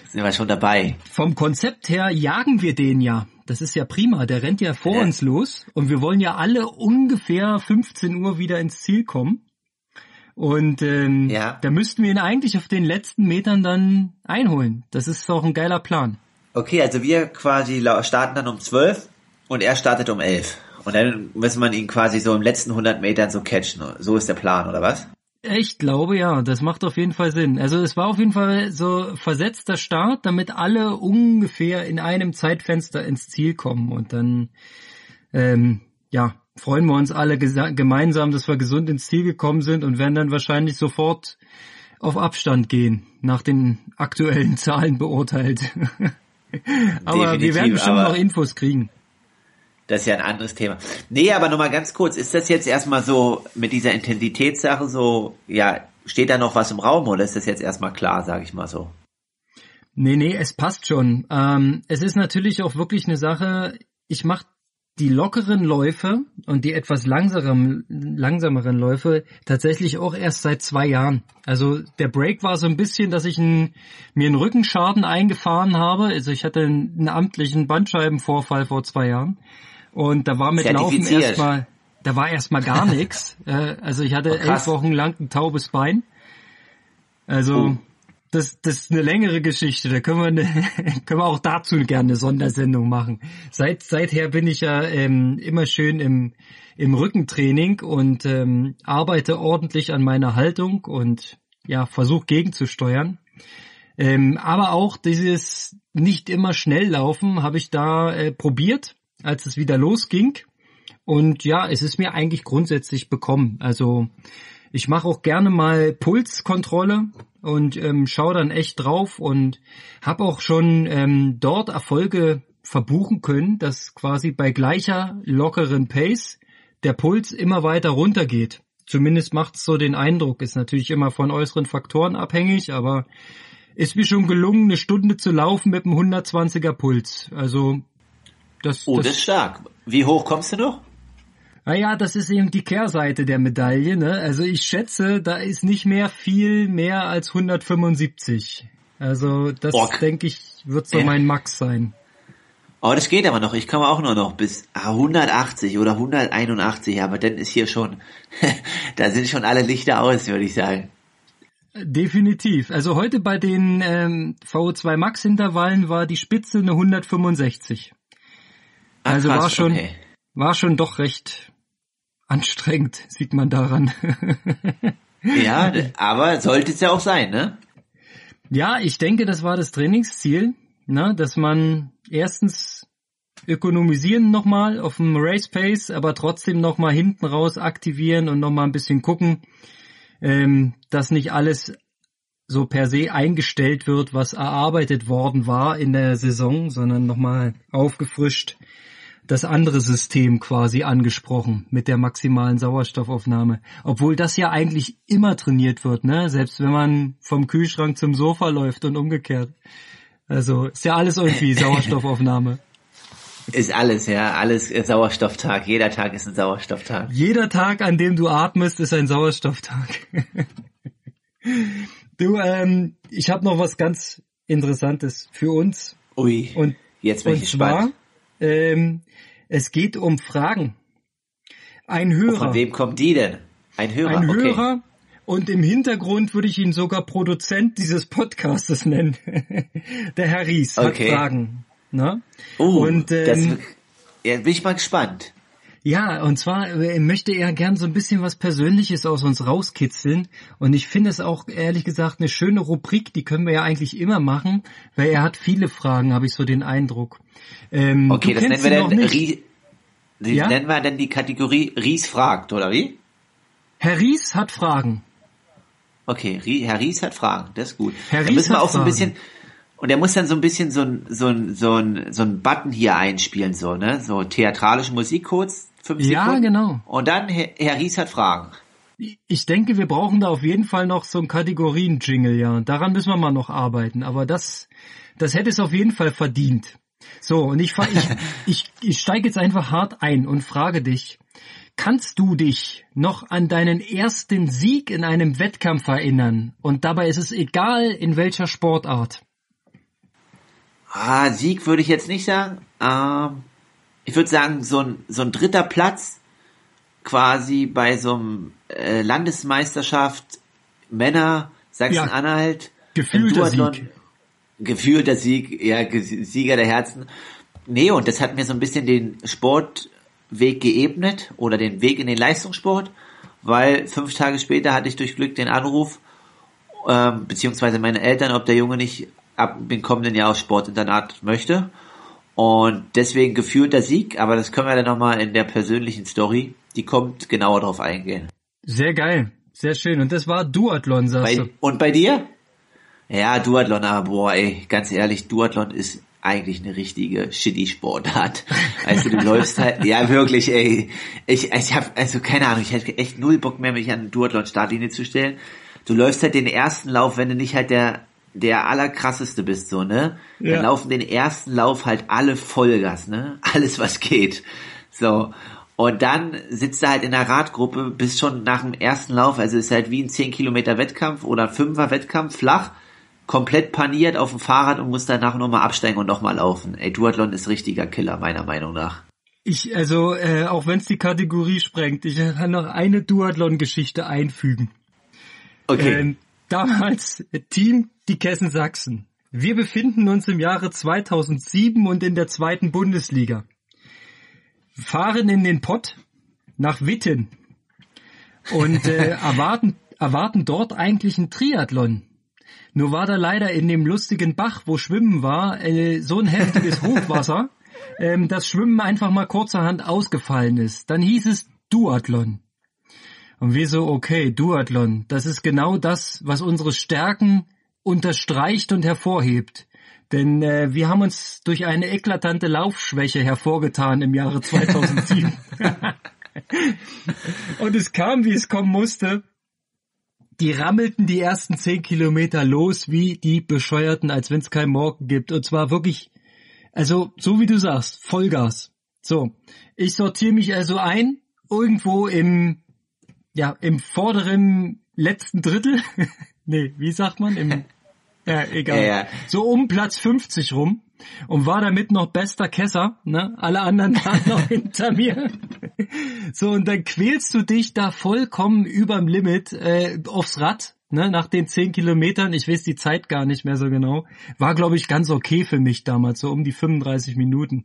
sind wir schon dabei. Vom Konzept her jagen wir den ja. Das ist ja prima. Der rennt ja vor Ja. uns los und wir wollen ja alle ungefähr 15 Uhr wieder ins Ziel kommen. Und ähm, Ja. da müssten wir ihn eigentlich auf den letzten Metern dann einholen. Das ist auch ein geiler Plan. Okay, also wir quasi starten dann um 12 und er startet um 11. Und dann müssen wir ihn quasi so im letzten 100 Metern so catchen. So ist der Plan, oder was? Ich glaube ja, das macht auf jeden Fall Sinn. Also es war auf jeden Fall so versetzter Start, damit alle ungefähr in einem Zeitfenster ins Ziel kommen und dann ähm, ja freuen wir uns alle gemeinsam, dass wir gesund ins Ziel gekommen sind und werden dann wahrscheinlich sofort auf Abstand gehen, nach den aktuellen <laughs> Zahlen beurteilt. <laughs> aber wir Definitiv, werden bestimmt aber- noch Infos kriegen. Das ist ja ein anderes Thema. Nee, aber nochmal ganz kurz, ist das jetzt erstmal so mit dieser Intensitätssache so, ja, steht da noch was im Raum oder ist das jetzt erstmal klar, sage ich mal so? Nee, nee, es passt schon. Ähm, es ist natürlich auch wirklich eine Sache, ich mache die lockeren Läufe und die etwas langsameren, langsameren Läufe tatsächlich auch erst seit zwei Jahren. Also der Break war so ein bisschen, dass ich ein, mir einen Rückenschaden eingefahren habe. Also ich hatte einen, einen amtlichen Bandscheibenvorfall vor zwei Jahren. Und da war mit Laufen erstmal, da war erstmal gar <laughs> nichts. Äh, also ich hatte Oh, elf. Wochen lang ein taubes Bein. Also Oh. Das, das ist eine längere Geschichte. Da können wir, eine, <laughs> können wir auch dazu gerne eine Sondersendung machen. Seit seither bin ich ja ähm, immer schön im im Rückentraining und ähm, arbeite ordentlich an meiner Haltung und ja versuche gegenzusteuern. Ähm, aber auch dieses nicht immer schnell laufen habe ich da äh, probiert, als es wieder losging. Und ja, es ist mir eigentlich grundsätzlich bekommen. Also ich mache auch gerne mal Pulskontrolle und ähm, schaue dann echt drauf und habe auch schon ähm, dort Erfolge verbuchen können, dass quasi bei gleicher lockeren Pace der Puls immer weiter runtergeht. Zumindest macht es so den Eindruck. Ist natürlich immer von äußeren Faktoren abhängig, aber ist mir schon gelungen, eine Stunde zu laufen mit einem 120er Puls. Also das, Oh, das, das ist stark. Wie hoch kommst du noch? Naja, das ist eben die Kehrseite der Medaille. Ne? Also ich schätze, da ist nicht mehr viel mehr als 175. Also das denke ich wird so Ja. mein Max sein. Oh, das geht aber noch. Ich komme auch nur noch bis ah, 180 oder 181, aber dann ist hier schon, <laughs> da sind schon alle Lichter aus, würde ich sagen. Definitiv. Also heute bei den ähm, VO2 Max Intervallen war die Spitze eine 165. Ah, Also krass, war schon okay. war schon doch recht anstrengend, sieht man daran. <laughs> Ja, aber sollte es ja auch sein, ne? Ja, ich denke, das war das Trainingsziel, ne, dass man erstens ökonomisieren nochmal auf dem Race Pace, aber trotzdem nochmal hinten raus aktivieren und nochmal ein bisschen gucken, ähm, dass nicht alles so per se eingestellt wird, was erarbeitet worden war in der Saison, sondern nochmal aufgefrischt das andere System quasi angesprochen mit der maximalen Sauerstoffaufnahme. Obwohl das ja eigentlich immer trainiert wird, ne? Selbst wenn man vom Kühlschrank zum Sofa läuft und umgekehrt. Also ist ja alles irgendwie <laughs> Sauerstoffaufnahme. Ist alles, ja, alles Sauerstofftag. Jeder Tag ist ein Sauerstofftag. Jeder Tag, an dem du atmest, ist ein Sauerstofftag. <laughs> du, ähm, ich habe noch was ganz Interessantes für uns. Ui. Und jetzt bin ich gespannt. Zwar, ähm, es geht um Fragen. Ein Hörer. von wem kommt die denn? Ein Hörer. Ein okay. Hörer. Und im Hintergrund würde ich ihn sogar Produzent dieses Podcastes nennen. <laughs> Der Herr Ries okay. hat Fragen. Ne? Oh, und, ähm, das, ja, bin ich mal gespannt. Ja, und zwar äh, möchte er gern so ein bisschen was Persönliches aus uns rauskitzeln. Und ich finde es auch ehrlich gesagt eine schöne Rubrik, die können wir ja eigentlich immer machen, weil er hat viele Fragen, habe ich so den Eindruck. Ähm, okay, das nennen wir dann Ries, ja? nennen wir dann die Kategorie Ries fragt, oder wie? Herr Ries hat Fragen. Okay, Herr Ries hat Fragen, das ist gut. Herr Ries da müssen wir auch so ein bisschen, und er muss dann so ein bisschen so ein, so ein, so ein, so ein Button hier einspielen, so, ne? So theatralische Musik kurz, fünf ja, Sekunden. genau. Und dann Herr, Ries hat Fragen. Ich denke, wir brauchen da auf jeden Fall noch so ein Kategorien-Jingle, ja. Daran müssen wir mal noch arbeiten. Aber das, das hätte es auf jeden Fall verdient. So, und ich, ich, <laughs> ich, ich steige jetzt einfach hart ein und frage dich, kannst du dich noch an deinen ersten Sieg in einem Wettkampf erinnern? Und dabei ist es egal, in welcher Sportart. Ah, Sieg würde ich jetzt nicht sagen. Ähm, ich würde sagen, so ein, so ein dritter Platz quasi bei so einem äh, Landesmeisterschaft Männer Sachsen-Anhalt. Ja, gefühlter Sieg. Gefühlter Sieg, ja, Sieger der Herzen. Nee, und das hat mir so ein bisschen den Sportweg geebnet oder den Weg in den Leistungssport, weil fünf Tage später hatte ich durch Glück den Anruf, ähm, beziehungsweise meine Eltern, ob der Junge nicht ab dem kommenden Jahr aufs Sportinternat möchte. Und deswegen gefühlter Sieg, aber das können wir dann nochmal in der persönlichen Story, die kommt, genauer drauf eingehen. Sehr geil, sehr schön. Und das war Duathlon, sagst bei, du. Und bei dir? Ja, Duathlon, aber boah, ey, ganz ehrlich, Duathlon ist eigentlich eine richtige shitty Sportart. <laughs> Also du läufst halt, ja wirklich, ey, ich, ich habe also keine Ahnung, ich hätte echt null Bock mehr, mich an eine Duathlon Startlinie zu stellen. Du läufst halt den ersten Lauf, wenn du nicht halt der der allerkrasseste bist, so, ne? Ja. Dann laufen den ersten Lauf halt alle Vollgas, ne? <laughs> Alles, was geht. So. Und dann sitzt er halt in der Radgruppe bis schon nach dem ersten Lauf, also ist halt wie ein 10 Kilometer Wettkampf oder ein 5er Wettkampf, flach, komplett paniert auf dem Fahrrad und muss danach nochmal absteigen und nochmal laufen. Ey, Duathlon ist richtiger Killer, meiner Meinung nach. Ich, also, äh, auch wenn es die Kategorie sprengt, ich kann noch eine Duathlon-Geschichte einfügen. Okay. Ähm, damals Team die Kessen Sachsen. Wir befinden uns im Jahre 2007 und in der zweiten Bundesliga. Fahren in den Pott nach Witten und äh, <laughs> erwarten, erwarten dort eigentlich einen Triathlon. Nur war da leider in dem lustigen Bach, wo Schwimmen war, äh, so ein heftiges <laughs> Hochwasser, ähm, dass Schwimmen einfach mal kurzerhand ausgefallen ist. Dann hieß es Duathlon. Und wir so, okay, Duathlon, das ist genau das, was unsere Stärken unterstreicht und hervorhebt. Denn äh, wir haben uns durch eine eklatante Laufschwäche hervorgetan im Jahre 2007. <laughs> und es kam, wie es kommen musste. Die rammelten die ersten zehn Kilometer los wie die Bescheuerten, als wenn es keinen Morgen gibt. Und zwar wirklich, also so wie du sagst, Vollgas. So, ich sortiere mich also ein, irgendwo im, ja, im vorderen letzten Drittel. <laughs> nee, wie sagt man? Im ja, egal. Ja. So um Platz 50 rum und war damit noch bester Kesser, ne? Alle anderen <laughs> waren noch hinter mir. So, und dann quälst du dich da vollkommen überm Limit äh, aufs Rad, ne? Nach den 10 Kilometern, ich weiß die Zeit gar nicht mehr so genau. War, glaube ich, ganz okay für mich damals, so um die 35 Minuten.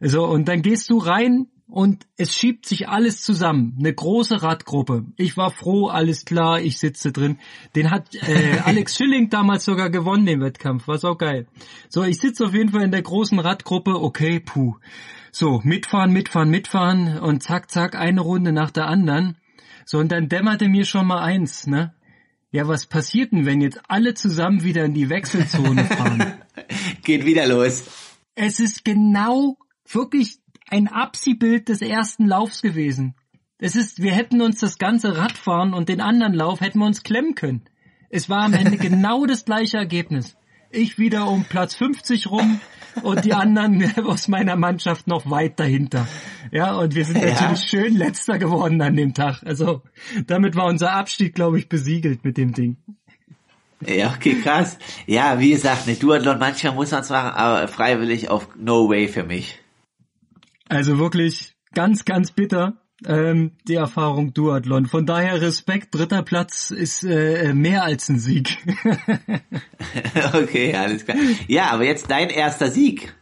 So, und dann gehst du rein und es schiebt sich alles zusammen. Eine große Radgruppe. Ich war froh, alles klar, ich sitze drin. Den hat äh, Alex <laughs> Schilling damals sogar gewonnen, den Wettkampf. War auch geil. So, ich sitze auf jeden Fall in der großen Radgruppe. Okay, puh. So, mitfahren, mitfahren, mitfahren und zack, zack, eine Runde nach der anderen. So, und dann dämmerte mir schon mal eins, ne? Ja, was passiert denn, wenn jetzt alle zusammen wieder in die Wechselzone fahren? <laughs> Geht wieder los. Es ist genau wirklich ein Abziehbild des ersten Laufs gewesen. Es ist, wir hätten uns das ganze Radfahren und den anderen Lauf hätten wir uns klemmen können. Es war am Ende <laughs> genau das gleiche Ergebnis. Ich wieder um Platz 50 rum und die anderen <laughs> aus meiner Mannschaft noch weit dahinter. Ja, und wir sind ja. natürlich schön letzter geworden an dem Tag. Also damit war unser Abstieg, glaube ich, besiegelt mit dem Ding. Ja, okay, krass. Ja, wie gesagt, eine Duathlon manchmal muss man es machen, aber freiwillig auf No Way für mich. Also wirklich ganz, ganz bitter ähm, die Erfahrung Duathlon. Von daher Respekt, dritter Platz ist äh, mehr als ein Sieg. <laughs> okay, alles klar. Ja, aber jetzt dein erster Sieg.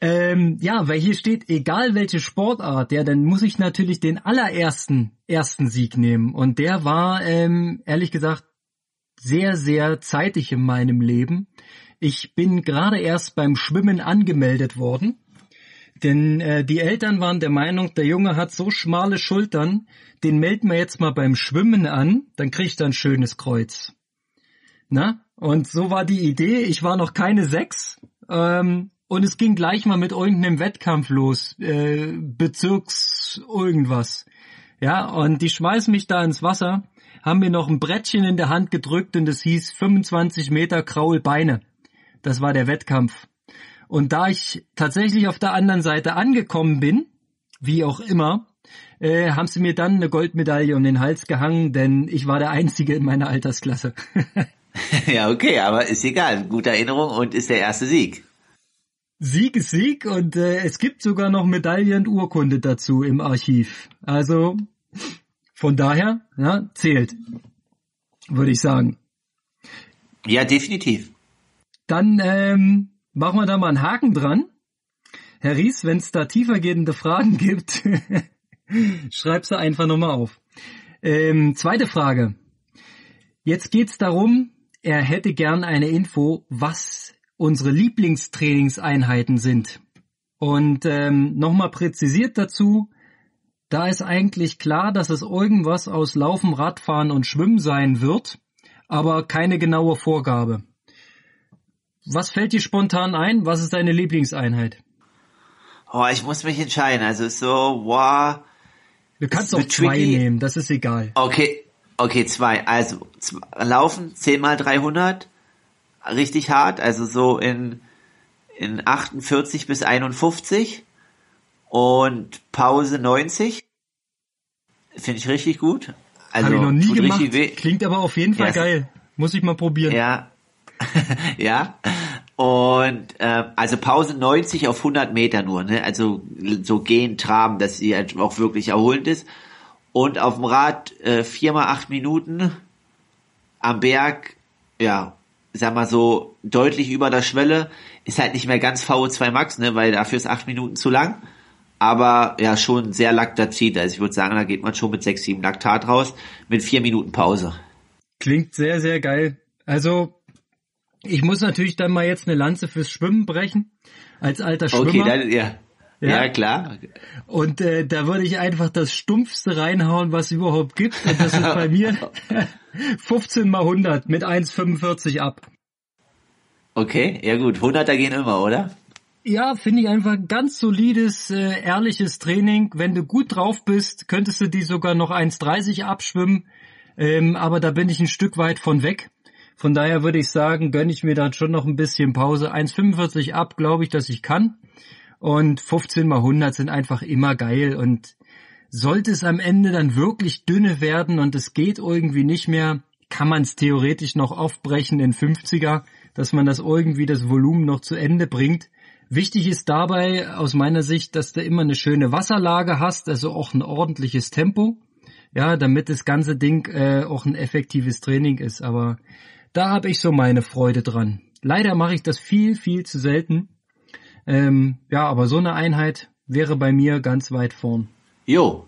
Ähm, ja, weil hier steht, egal welche Sportart, ja, dann muss ich natürlich den allerersten ersten Sieg nehmen. Und der war, ähm, ehrlich gesagt, sehr, sehr zeitig in meinem Leben. Ich bin gerade erst beim Schwimmen angemeldet worden denn äh, die Eltern waren der Meinung, der Junge hat so schmale Schultern, den melden wir jetzt mal beim Schwimmen an, dann kriegt er ein schönes Kreuz. Na? Und so war die Idee. Ich war noch keine sechs. Ähm, und es ging gleich mal mit irgendeinem Wettkampf los. Äh, Bezirks irgendwas. Ja, und die schmeißen mich da ins Wasser, haben mir noch ein Brettchen in der Hand gedrückt und es hieß 25 Meter Kraulbeine. Das war der Wettkampf. Und da ich tatsächlich auf der anderen Seite angekommen bin, wie auch immer, äh, haben sie mir dann eine Goldmedaille um den Hals gehangen, denn ich war der Einzige in meiner Altersklasse. <laughs> ja, okay, aber ist egal. Gute Erinnerung und ist der erste Sieg. Sieg ist Sieg und äh, es gibt sogar noch Medaille und Urkunde dazu im Archiv. Also von daher, ja, zählt, würde ich sagen. Ja, definitiv. Dann ähm, Machen wir da mal einen Haken dran. Herr Ries, wenn es da tiefergehende Fragen <laughs> gibt, schreib sie einfach nochmal auf. Ähm, zweite Frage. Jetzt geht's darum, er hätte gern eine Info, was unsere Lieblingstrainingseinheiten sind. Und ähm, nochmal präzisiert dazu, da ist eigentlich klar, dass es irgendwas aus Laufen, Radfahren und Schwimmen sein wird, aber keine genaue Vorgabe. Was fällt dir spontan ein? Was ist deine Lieblingseinheit? Oh, ich muss mich entscheiden. Also so, wow. Du kannst auch zwei tricky. nehmen, das ist egal. Okay, okay, zwei. Also laufen 10 mal 300, richtig hart. Also so in in 48 bis 51 und Pause 90. Finde ich richtig gut. Also Habe ich noch nie gemacht. Klingt aber auf jeden Fall ja, geil. Muss ich mal probieren. Ja, <laughs> ja. Und äh, also Pause 90 auf 100 Meter nur, ne? Also so gehen, traben, dass sie halt auch wirklich erholend ist. Und auf dem Rad äh, viermal acht Minuten am Berg, ja, sag mal so deutlich über der Schwelle, ist halt nicht mehr ganz VO2 Max, ne? Weil dafür ist acht Minuten zu lang. Aber ja, schon sehr Laktazid. Also ich würde sagen, da geht man schon mit sechs, sieben Laktat raus, mit vier Minuten Pause. Klingt sehr, sehr geil. Also ich muss natürlich dann mal jetzt eine Lanze fürs Schwimmen brechen, als alter Schwimmer. Okay, dann, ja. Ja, ja klar. Und äh, da würde ich einfach das Stumpfste reinhauen, was es überhaupt gibt. Und das ist bei mir <laughs> 15 mal 100 mit 1,45 ab. Okay, ja gut. 100er gehen immer, oder? Ja, finde ich einfach ganz solides, äh, ehrliches Training. Wenn du gut drauf bist, könntest du die sogar noch 1,30 abschwimmen. Ähm, aber da bin ich ein Stück weit von weg. Von daher würde ich sagen, gönne ich mir dann schon noch ein bisschen Pause. 1,45 ab, glaube ich, dass ich kann. Und 15 mal 100 sind einfach immer geil. Und sollte es am Ende dann wirklich dünne werden und es geht irgendwie nicht mehr, kann man es theoretisch noch aufbrechen in 50er, dass man das irgendwie das Volumen noch zu Ende bringt. Wichtig ist dabei aus meiner Sicht, dass du immer eine schöne Wasserlage hast, also auch ein ordentliches Tempo. Ja, damit das ganze Ding äh, auch ein effektives Training ist. Aber da habe ich so meine Freude dran. Leider mache ich das viel, viel zu selten. Ähm, ja, aber so eine Einheit wäre bei mir ganz weit vorn. Jo.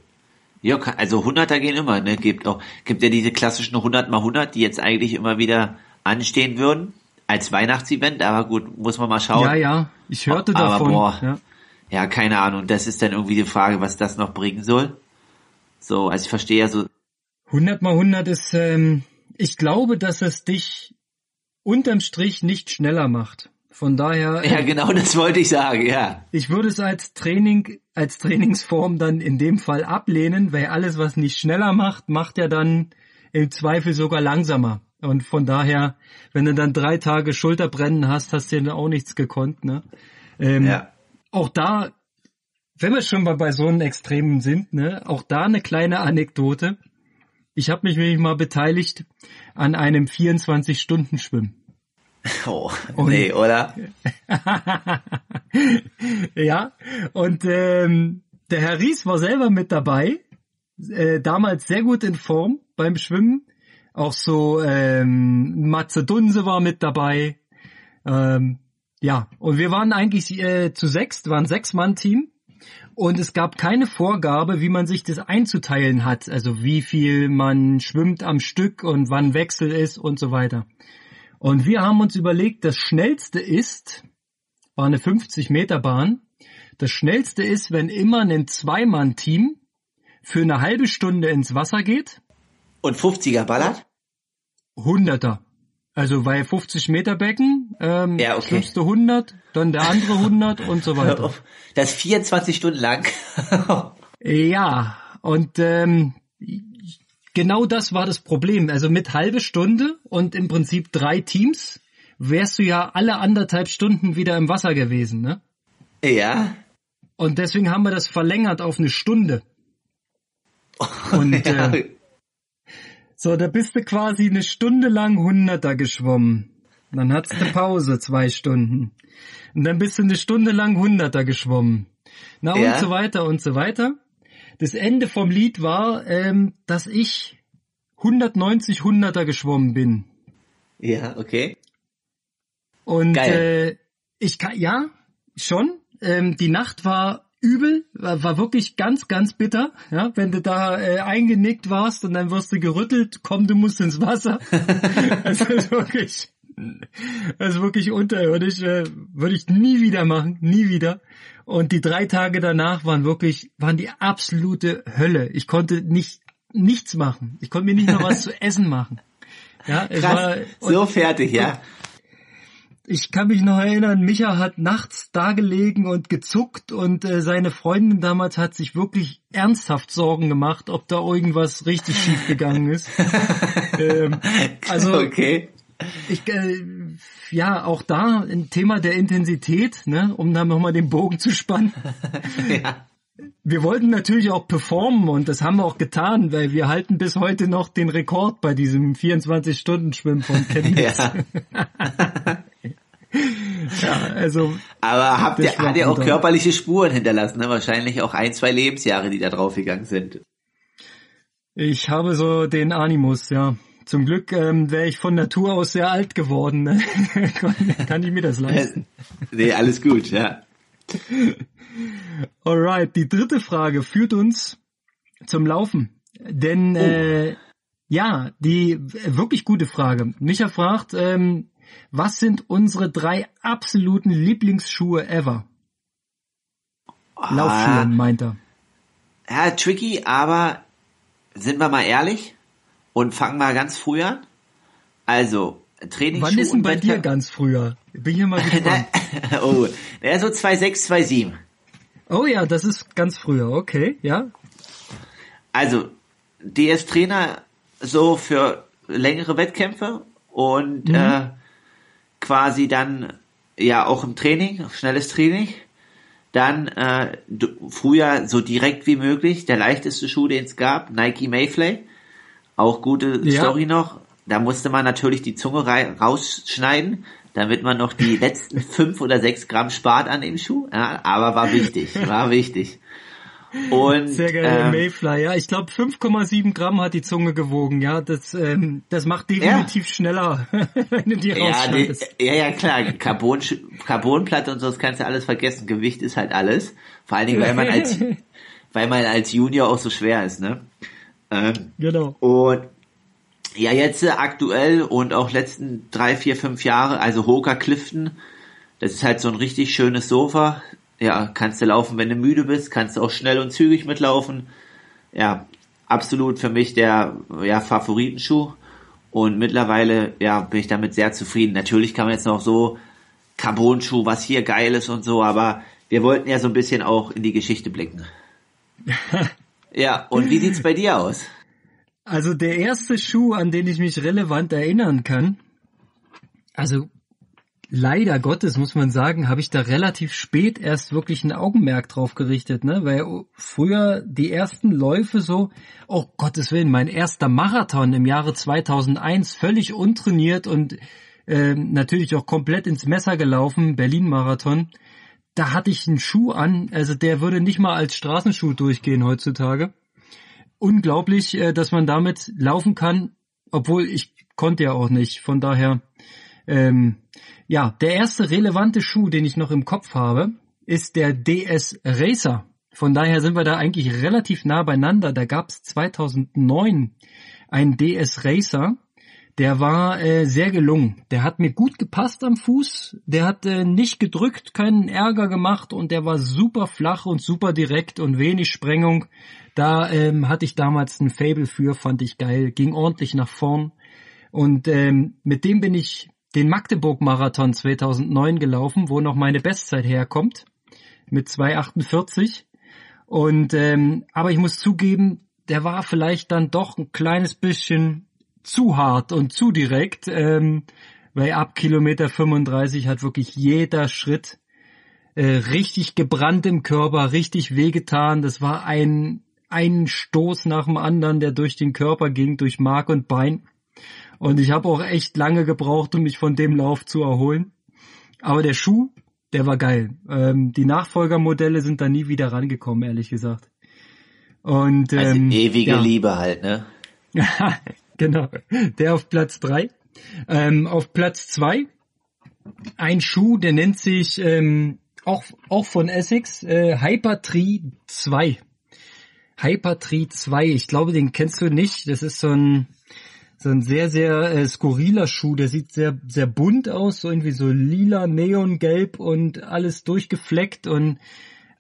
Ja, also 100er gehen immer, ne? Gibt auch, gibt ja diese klassischen 100 mal 100, die jetzt eigentlich immer wieder anstehen würden als Weihnachtsevent, aber gut, muss man mal schauen. Ja, ja, ich hörte aber davon. Boah, ja. ja, keine Ahnung, das ist dann irgendwie die Frage, was das noch bringen soll. So, also ich verstehe ja so. 100 mal 100 ist, ähm, ich glaube, dass es dich unterm Strich nicht schneller macht. Von daher. Ja, genau, das wollte ich sagen, ja. Ich würde es als Training, als Trainingsform dann in dem Fall ablehnen, weil alles, was nicht schneller macht, macht ja dann im Zweifel sogar langsamer. Und von daher, wenn du dann drei Tage Schulterbrennen hast, hast du ja auch nichts gekonnt, ne? Ähm, ja. Auch da, wenn wir schon mal bei so einem Extremen sind, ne, auch da eine kleine Anekdote. Ich habe mich nämlich mal beteiligt an einem 24-Stunden-Schwimmen. Oh, und, nee, oder? <laughs> ja, und ähm, der Herr Ries war selber mit dabei, äh, damals sehr gut in Form beim Schwimmen. Auch so ähm, Matze Dunse war mit dabei. Ähm, ja, und wir waren eigentlich äh, zu sechst, waren sechs Mann Team und es gab keine Vorgabe, wie man sich das einzuteilen hat, also wie viel man schwimmt am Stück und wann Wechsel ist und so weiter. Und wir haben uns überlegt, das schnellste ist, war eine 50 Meter Bahn, das schnellste ist, wenn immer ein Zweimann-Team für eine halbe Stunde ins Wasser geht. Und 50er ballert? 100er. Also weil 50 Meter Becken, ähm, ja, okay. schwimmst du 100, dann der andere 100 und so weiter. <laughs> Das 24 Stunden lang. <laughs> ja, und ähm, genau das war das Problem. Also mit halbe Stunde und im Prinzip drei Teams wärst du ja alle anderthalb Stunden wieder im Wasser gewesen, ne? Ja. Und deswegen haben wir das verlängert auf eine Stunde. <laughs> Und ja. äh, so, da bist du quasi eine Stunde lang Hunderter geschwommen. Dann hattest du Pause, zwei Stunden. Und dann bist du eine Stunde lang Hunderter geschwommen. Na ja. und so weiter und so weiter. Das Ende vom Lied war, ähm, dass ich 190 Hunderter geschwommen bin. Ja, okay. Und Geil. Äh, ich kann, ja, schon. Ähm, die Nacht war übel, war, war wirklich ganz, ganz bitter. Ja, wenn du da äh, eingenickt warst und dann wirst du gerüttelt, komm, du musst ins Wasser. <laughs> also wirklich, also wirklich unterirdisch, äh, würde ich nie wieder machen, nie wieder. Und die drei Tage danach waren wirklich, waren die absolute Hölle. Ich konnte nicht, nichts machen. Ich konnte mir nicht mal was zu essen machen. Ja, es Krass, war, und, so fertig, ja ich kann mich noch erinnern, Micha hat nachts da gelegen und gezuckt und äh, seine Freundin damals hat sich wirklich ernsthaft Sorgen gemacht, ob da irgendwas richtig schief gegangen ist. <laughs> ähm, also okay. Ich, äh, ja, auch da ein Thema der Intensität, ne, um da nochmal den Bogen zu spannen. <laughs> ja. Wir wollten natürlich auch performen und das haben wir auch getan, weil wir halten bis heute noch den Rekord bei diesem 24-Stunden-Schwimmen von Chemnitz. Ja. <laughs> <laughs> ja, also. Aber habt ihr, hat ihr auch körperliche Spuren hinterlassen, ne? Wahrscheinlich auch ein, zwei Lebensjahre, die da draufgegangen sind. Ich habe so den Animus, ja. Zum Glück ähm, wäre ich von Natur aus sehr alt geworden. Ne? <laughs> Kann ich mir das leisten? <laughs> nee, alles gut, ja. Alright, die dritte Frage führt uns zum Laufen. Denn oh. äh, ja, die wirklich gute Frage. Micha fragt, ähm, was sind unsere drei absoluten Lieblingsschuhe ever? Ah, Laufschuhe, meint er. Ja, tricky, aber sind wir mal ehrlich und fangen mal ganz früh an. Also, Trainingsschuhe. Wann ist denn bei dir ganz früher? Bin hier mal <laughs> gespannt. <laughs> oh, ja, so 2,6, 2,7. Oh ja, das ist ganz früher, okay, ja. Also, DS-Trainer so für längere Wettkämpfe und mhm. äh, quasi dann ja auch im Training, schnelles Training. Dann äh, früher so direkt wie möglich, der leichteste Schuh, den es gab, Nike Mayfly. Auch gute ja. Story noch. Da musste man natürlich die Zunge rausschneiden, damit man noch die <laughs> letzten fünf oder sechs Gramm spart an dem Schuh. Ja, aber war wichtig, war wichtig. Und, Sehr geil, ähm, Mayfly, ja. Ich glaube 5,7 Gramm hat die Zunge gewogen, ja. Das, ähm, das macht definitiv ja. schneller, <laughs> wenn du die ja, die, ja, ja, klar. Carbon, Carbonplatte und so, das kannst du alles vergessen. Gewicht ist halt alles. Vor allen Dingen, weil man als, <laughs> weil man als Junior auch so schwer ist, ne? Ähm, genau. Und ja, jetzt äh, aktuell und auch letzten drei, vier, fünf Jahre, also Hoka Clifton, das ist halt so ein richtig schönes Sofa. Ja, kannst du laufen, wenn du müde bist, kannst du auch schnell und zügig mitlaufen. Ja, absolut für mich der ja, Favoritenschuh. Und mittlerweile ja, bin ich damit sehr zufrieden. Natürlich kann man jetzt noch so Carbon-Schuh, was hier geil ist und so, aber wir wollten ja so ein bisschen auch in die Geschichte blicken. <laughs> ja, und wie sieht's bei dir aus? Also der erste Schuh, an den ich mich relevant erinnern kann, also leider Gottes muss man sagen, habe ich da relativ spät erst wirklich ein Augenmerk drauf gerichtet, ne? Weil früher die ersten Läufe so, oh Gottes Willen, mein erster Marathon im Jahre 2001, völlig untrainiert und äh, natürlich auch komplett ins Messer gelaufen, Berlin-Marathon. Da hatte ich einen Schuh an, also der würde nicht mal als Straßenschuh durchgehen heutzutage unglaublich, äh, dass man damit laufen kann, obwohl ich konnte ja auch nicht. Von daher, ähm, ja, der erste relevante Schuh, den ich noch im Kopf habe, ist der DS Racer. Von daher sind wir da eigentlich relativ nah beieinander. Da gab es 2009 einen DS Racer. Der war äh, sehr gelungen. Der hat mir gut gepasst am Fuß. Der hat äh, nicht gedrückt, keinen Ärger gemacht und der war super flach und super direkt und wenig Sprengung. Da ähm, hatte ich damals ein Fable für, fand ich geil, ging ordentlich nach vorn. Und ähm, mit dem bin ich den Magdeburg-Marathon 2009 gelaufen, wo noch meine Bestzeit herkommt, mit 2,48. Und ähm, aber ich muss zugeben, der war vielleicht dann doch ein kleines bisschen zu hart und zu direkt, ähm, weil ab Kilometer 35 hat wirklich jeder Schritt äh, richtig gebrannt im Körper, richtig wehgetan. Das war ein einen Stoß nach dem anderen, der durch den Körper ging, durch Mark und Bein. Und ich habe auch echt lange gebraucht, um mich von dem Lauf zu erholen. Aber der Schuh, der war geil. Ähm, die Nachfolgermodelle sind da nie wieder rangekommen, ehrlich gesagt. Und also ähm, also ewige ja. Liebe halt, ne? <laughs> genau. Der auf Platz drei. Ähm, auf Platz zwei ein Schuh, der nennt sich ähm, auch auch von Essex äh, Hypertree 2. Hypertree 2. Ich glaube, den kennst du nicht. Das ist so ein, so ein sehr, sehr äh, skurriler Schuh. Der sieht sehr, sehr bunt aus, so irgendwie so lila, neongelb und alles durchgefleckt und,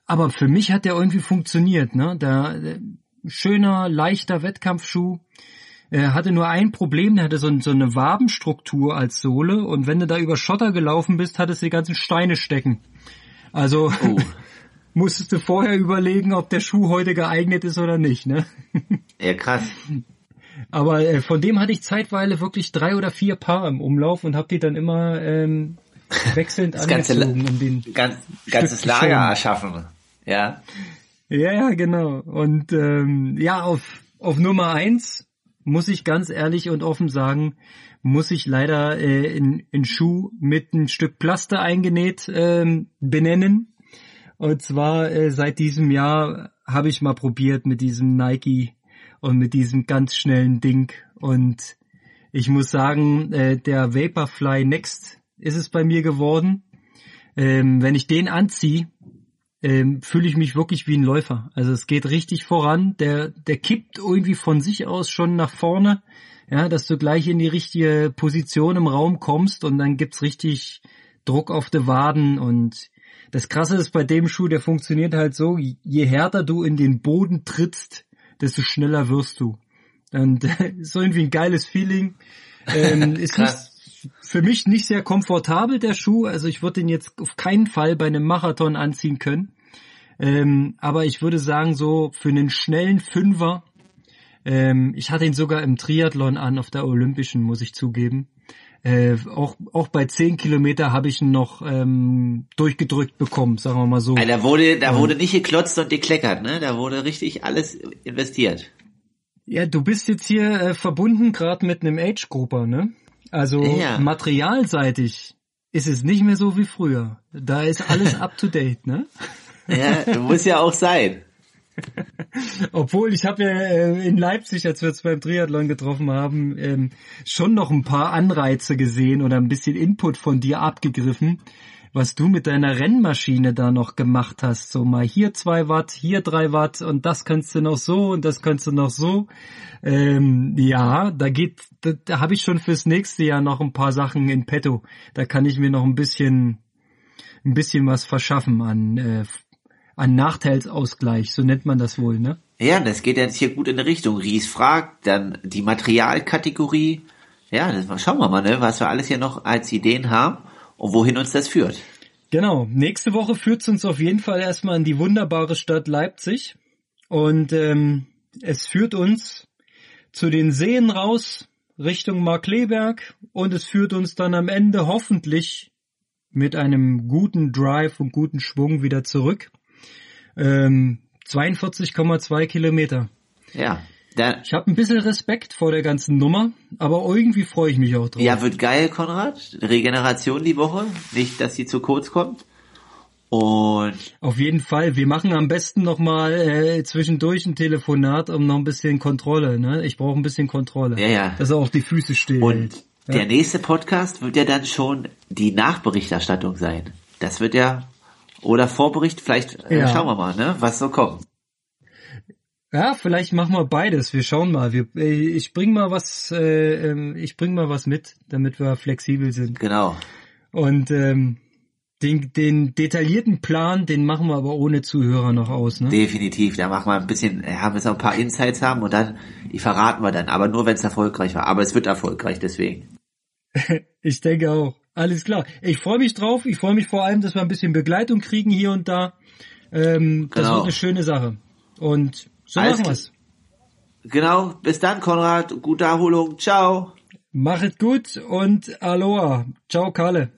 aber für mich hat der irgendwie funktioniert, ne? Da, äh, schöner, leichter Wettkampfschuh. Er hatte nur ein Problem, der hatte so, so eine Wabenstruktur als Sohle und wenn du da über Schotter gelaufen bist, hattest du die ganzen Steine stecken. Also oh. <laughs> musstest du vorher überlegen, ob der Schuh heute geeignet ist oder nicht, ne? Ja, krass. Aber äh, von dem hatte ich zeitweile wirklich drei oder vier Paar im Umlauf und habe die dann immer ähm, <laughs> wechselnd das angezogen, ganze, um den ganz, ganzes Lager erschaffen. Ja. Ja, ja, genau. Und ähm, ja, auf, auf Nummer eins muss ich ganz ehrlich und offen sagen, muss ich leider äh, in, in Schuh mit ein Stück Plaster eingenäht ähm, benennen. Und zwar äh, seit diesem Jahr habe ich mal probiert mit diesem Nike und mit diesem ganz schnellen Ding. Und ich muss sagen, äh, der Vaporfly Next ist es bei mir geworden. Ähm, wenn ich den anziehe, ähm, fühle ich mich wirklich wie ein Läufer. Also es geht richtig voran. Der, der kippt irgendwie von sich aus schon nach vorne, ja, dass du gleich in die richtige Position im Raum kommst und dann gibt's richtig Druck auf die Waden und das Krasse ist bei dem Schuh, der funktioniert halt so, je härter du in den Boden trittst, desto schneller wirst du. Und <laughs> ist so irgendwie ein geiles Feeling. Ähm, <laughs> ist nicht, für mich nicht sehr komfortabel, der Schuh. Also ich würde den jetzt auf keinen Fall bei einem Marathon anziehen können. Ähm, aber ich würde sagen, so für einen schnellen Fünfer, ähm, ich hatte ihn sogar im Triathlon an, auf der Olympischen, muss ich zugeben. Äh, auch, auch bei 10 Kilometer habe ich ihn noch ähm, durchgedrückt bekommen, sagen wir mal so. Da wurde, da wurde nicht geklotzt und gekleckert, ne? Da wurde richtig alles investiert. Ja, du bist jetzt hier äh, verbunden gerade mit einem Age-Grupper, ne? Also ja. materialseitig ist es nicht mehr so wie früher. Da ist alles <laughs> up to date, ne? Ja, muss ja auch sein. <laughs> Obwohl, ich habe ja äh, in Leipzig, als wir uns beim Triathlon getroffen haben, ähm, schon noch ein paar Anreize gesehen oder ein bisschen Input von dir abgegriffen, was du mit deiner Rennmaschine da noch gemacht hast. So mal hier zwei Watt, hier drei Watt und das kannst du noch so und das kannst du noch so. Ähm, ja, da geht, da, da habe ich schon fürs nächste Jahr noch ein paar Sachen in petto. Da kann ich mir noch ein bisschen, ein bisschen was verschaffen an, äh, an Nachteilsausgleich, so nennt man das wohl, ne? Ja, das geht jetzt hier gut in die Richtung. Ries fragt, dann die Materialkategorie. Ja, das, schauen wir mal, ne, was wir alles hier noch als Ideen haben und wohin uns das führt. Genau, nächste Woche führt es uns auf jeden Fall erstmal in die wunderbare Stadt Leipzig und ähm, es führt uns zu den Seen raus Richtung Markleberg und es führt uns dann am Ende hoffentlich mit einem guten Drive und guten Schwung wieder zurück. Ähm, 42,2 Kilometer. Ja. Da, Ich habe ein bisschen Respekt vor der ganzen Nummer, aber irgendwie freue ich mich auch drauf. ja, wird geil, Konrad. Regeneration die Woche. Nicht, dass sie zu kurz kommt. Und Auf jeden Fall. Wir machen am besten nochmal äh, zwischendurch ein Telefonat, um noch ein bisschen Kontrolle. Ne? Ich brauche ein bisschen Kontrolle. Ja, ja. Dass er auch die Füße still Und hält. der nächste Podcast wird ja dann schon die Nachberichterstattung sein. Das wird ja, oder Vorbericht, vielleicht äh, Ja. schauen wir mal, ne, was so kommt. Ja, vielleicht machen wir beides. Wir schauen mal. Wir, äh, ich bring mal was. Äh, ähm, ich bring mal was mit, damit wir flexibel sind. Genau. Und ähm, den, den detaillierten Plan, den machen wir aber ohne Zuhörer noch aus. Ne? Definitiv. Da machen wir ein bisschen, äh, haben wir so ein paar Insights haben und dann, die verraten wir dann, aber nur wenn es erfolgreich war. Aber es wird erfolgreich, deswegen. <laughs> Ich denke auch. Alles klar. Ich freue mich drauf. Ich freue mich vor allem, dass wir ein bisschen Begleitung kriegen hier und da. Ähm, Das Genau. wird eine schöne Sache. Und so Alles machen wir's. Genau. Bis dann, Konrad. Gute Erholung. Ciao. Machet gut und Aloha. Ciao, Kalle.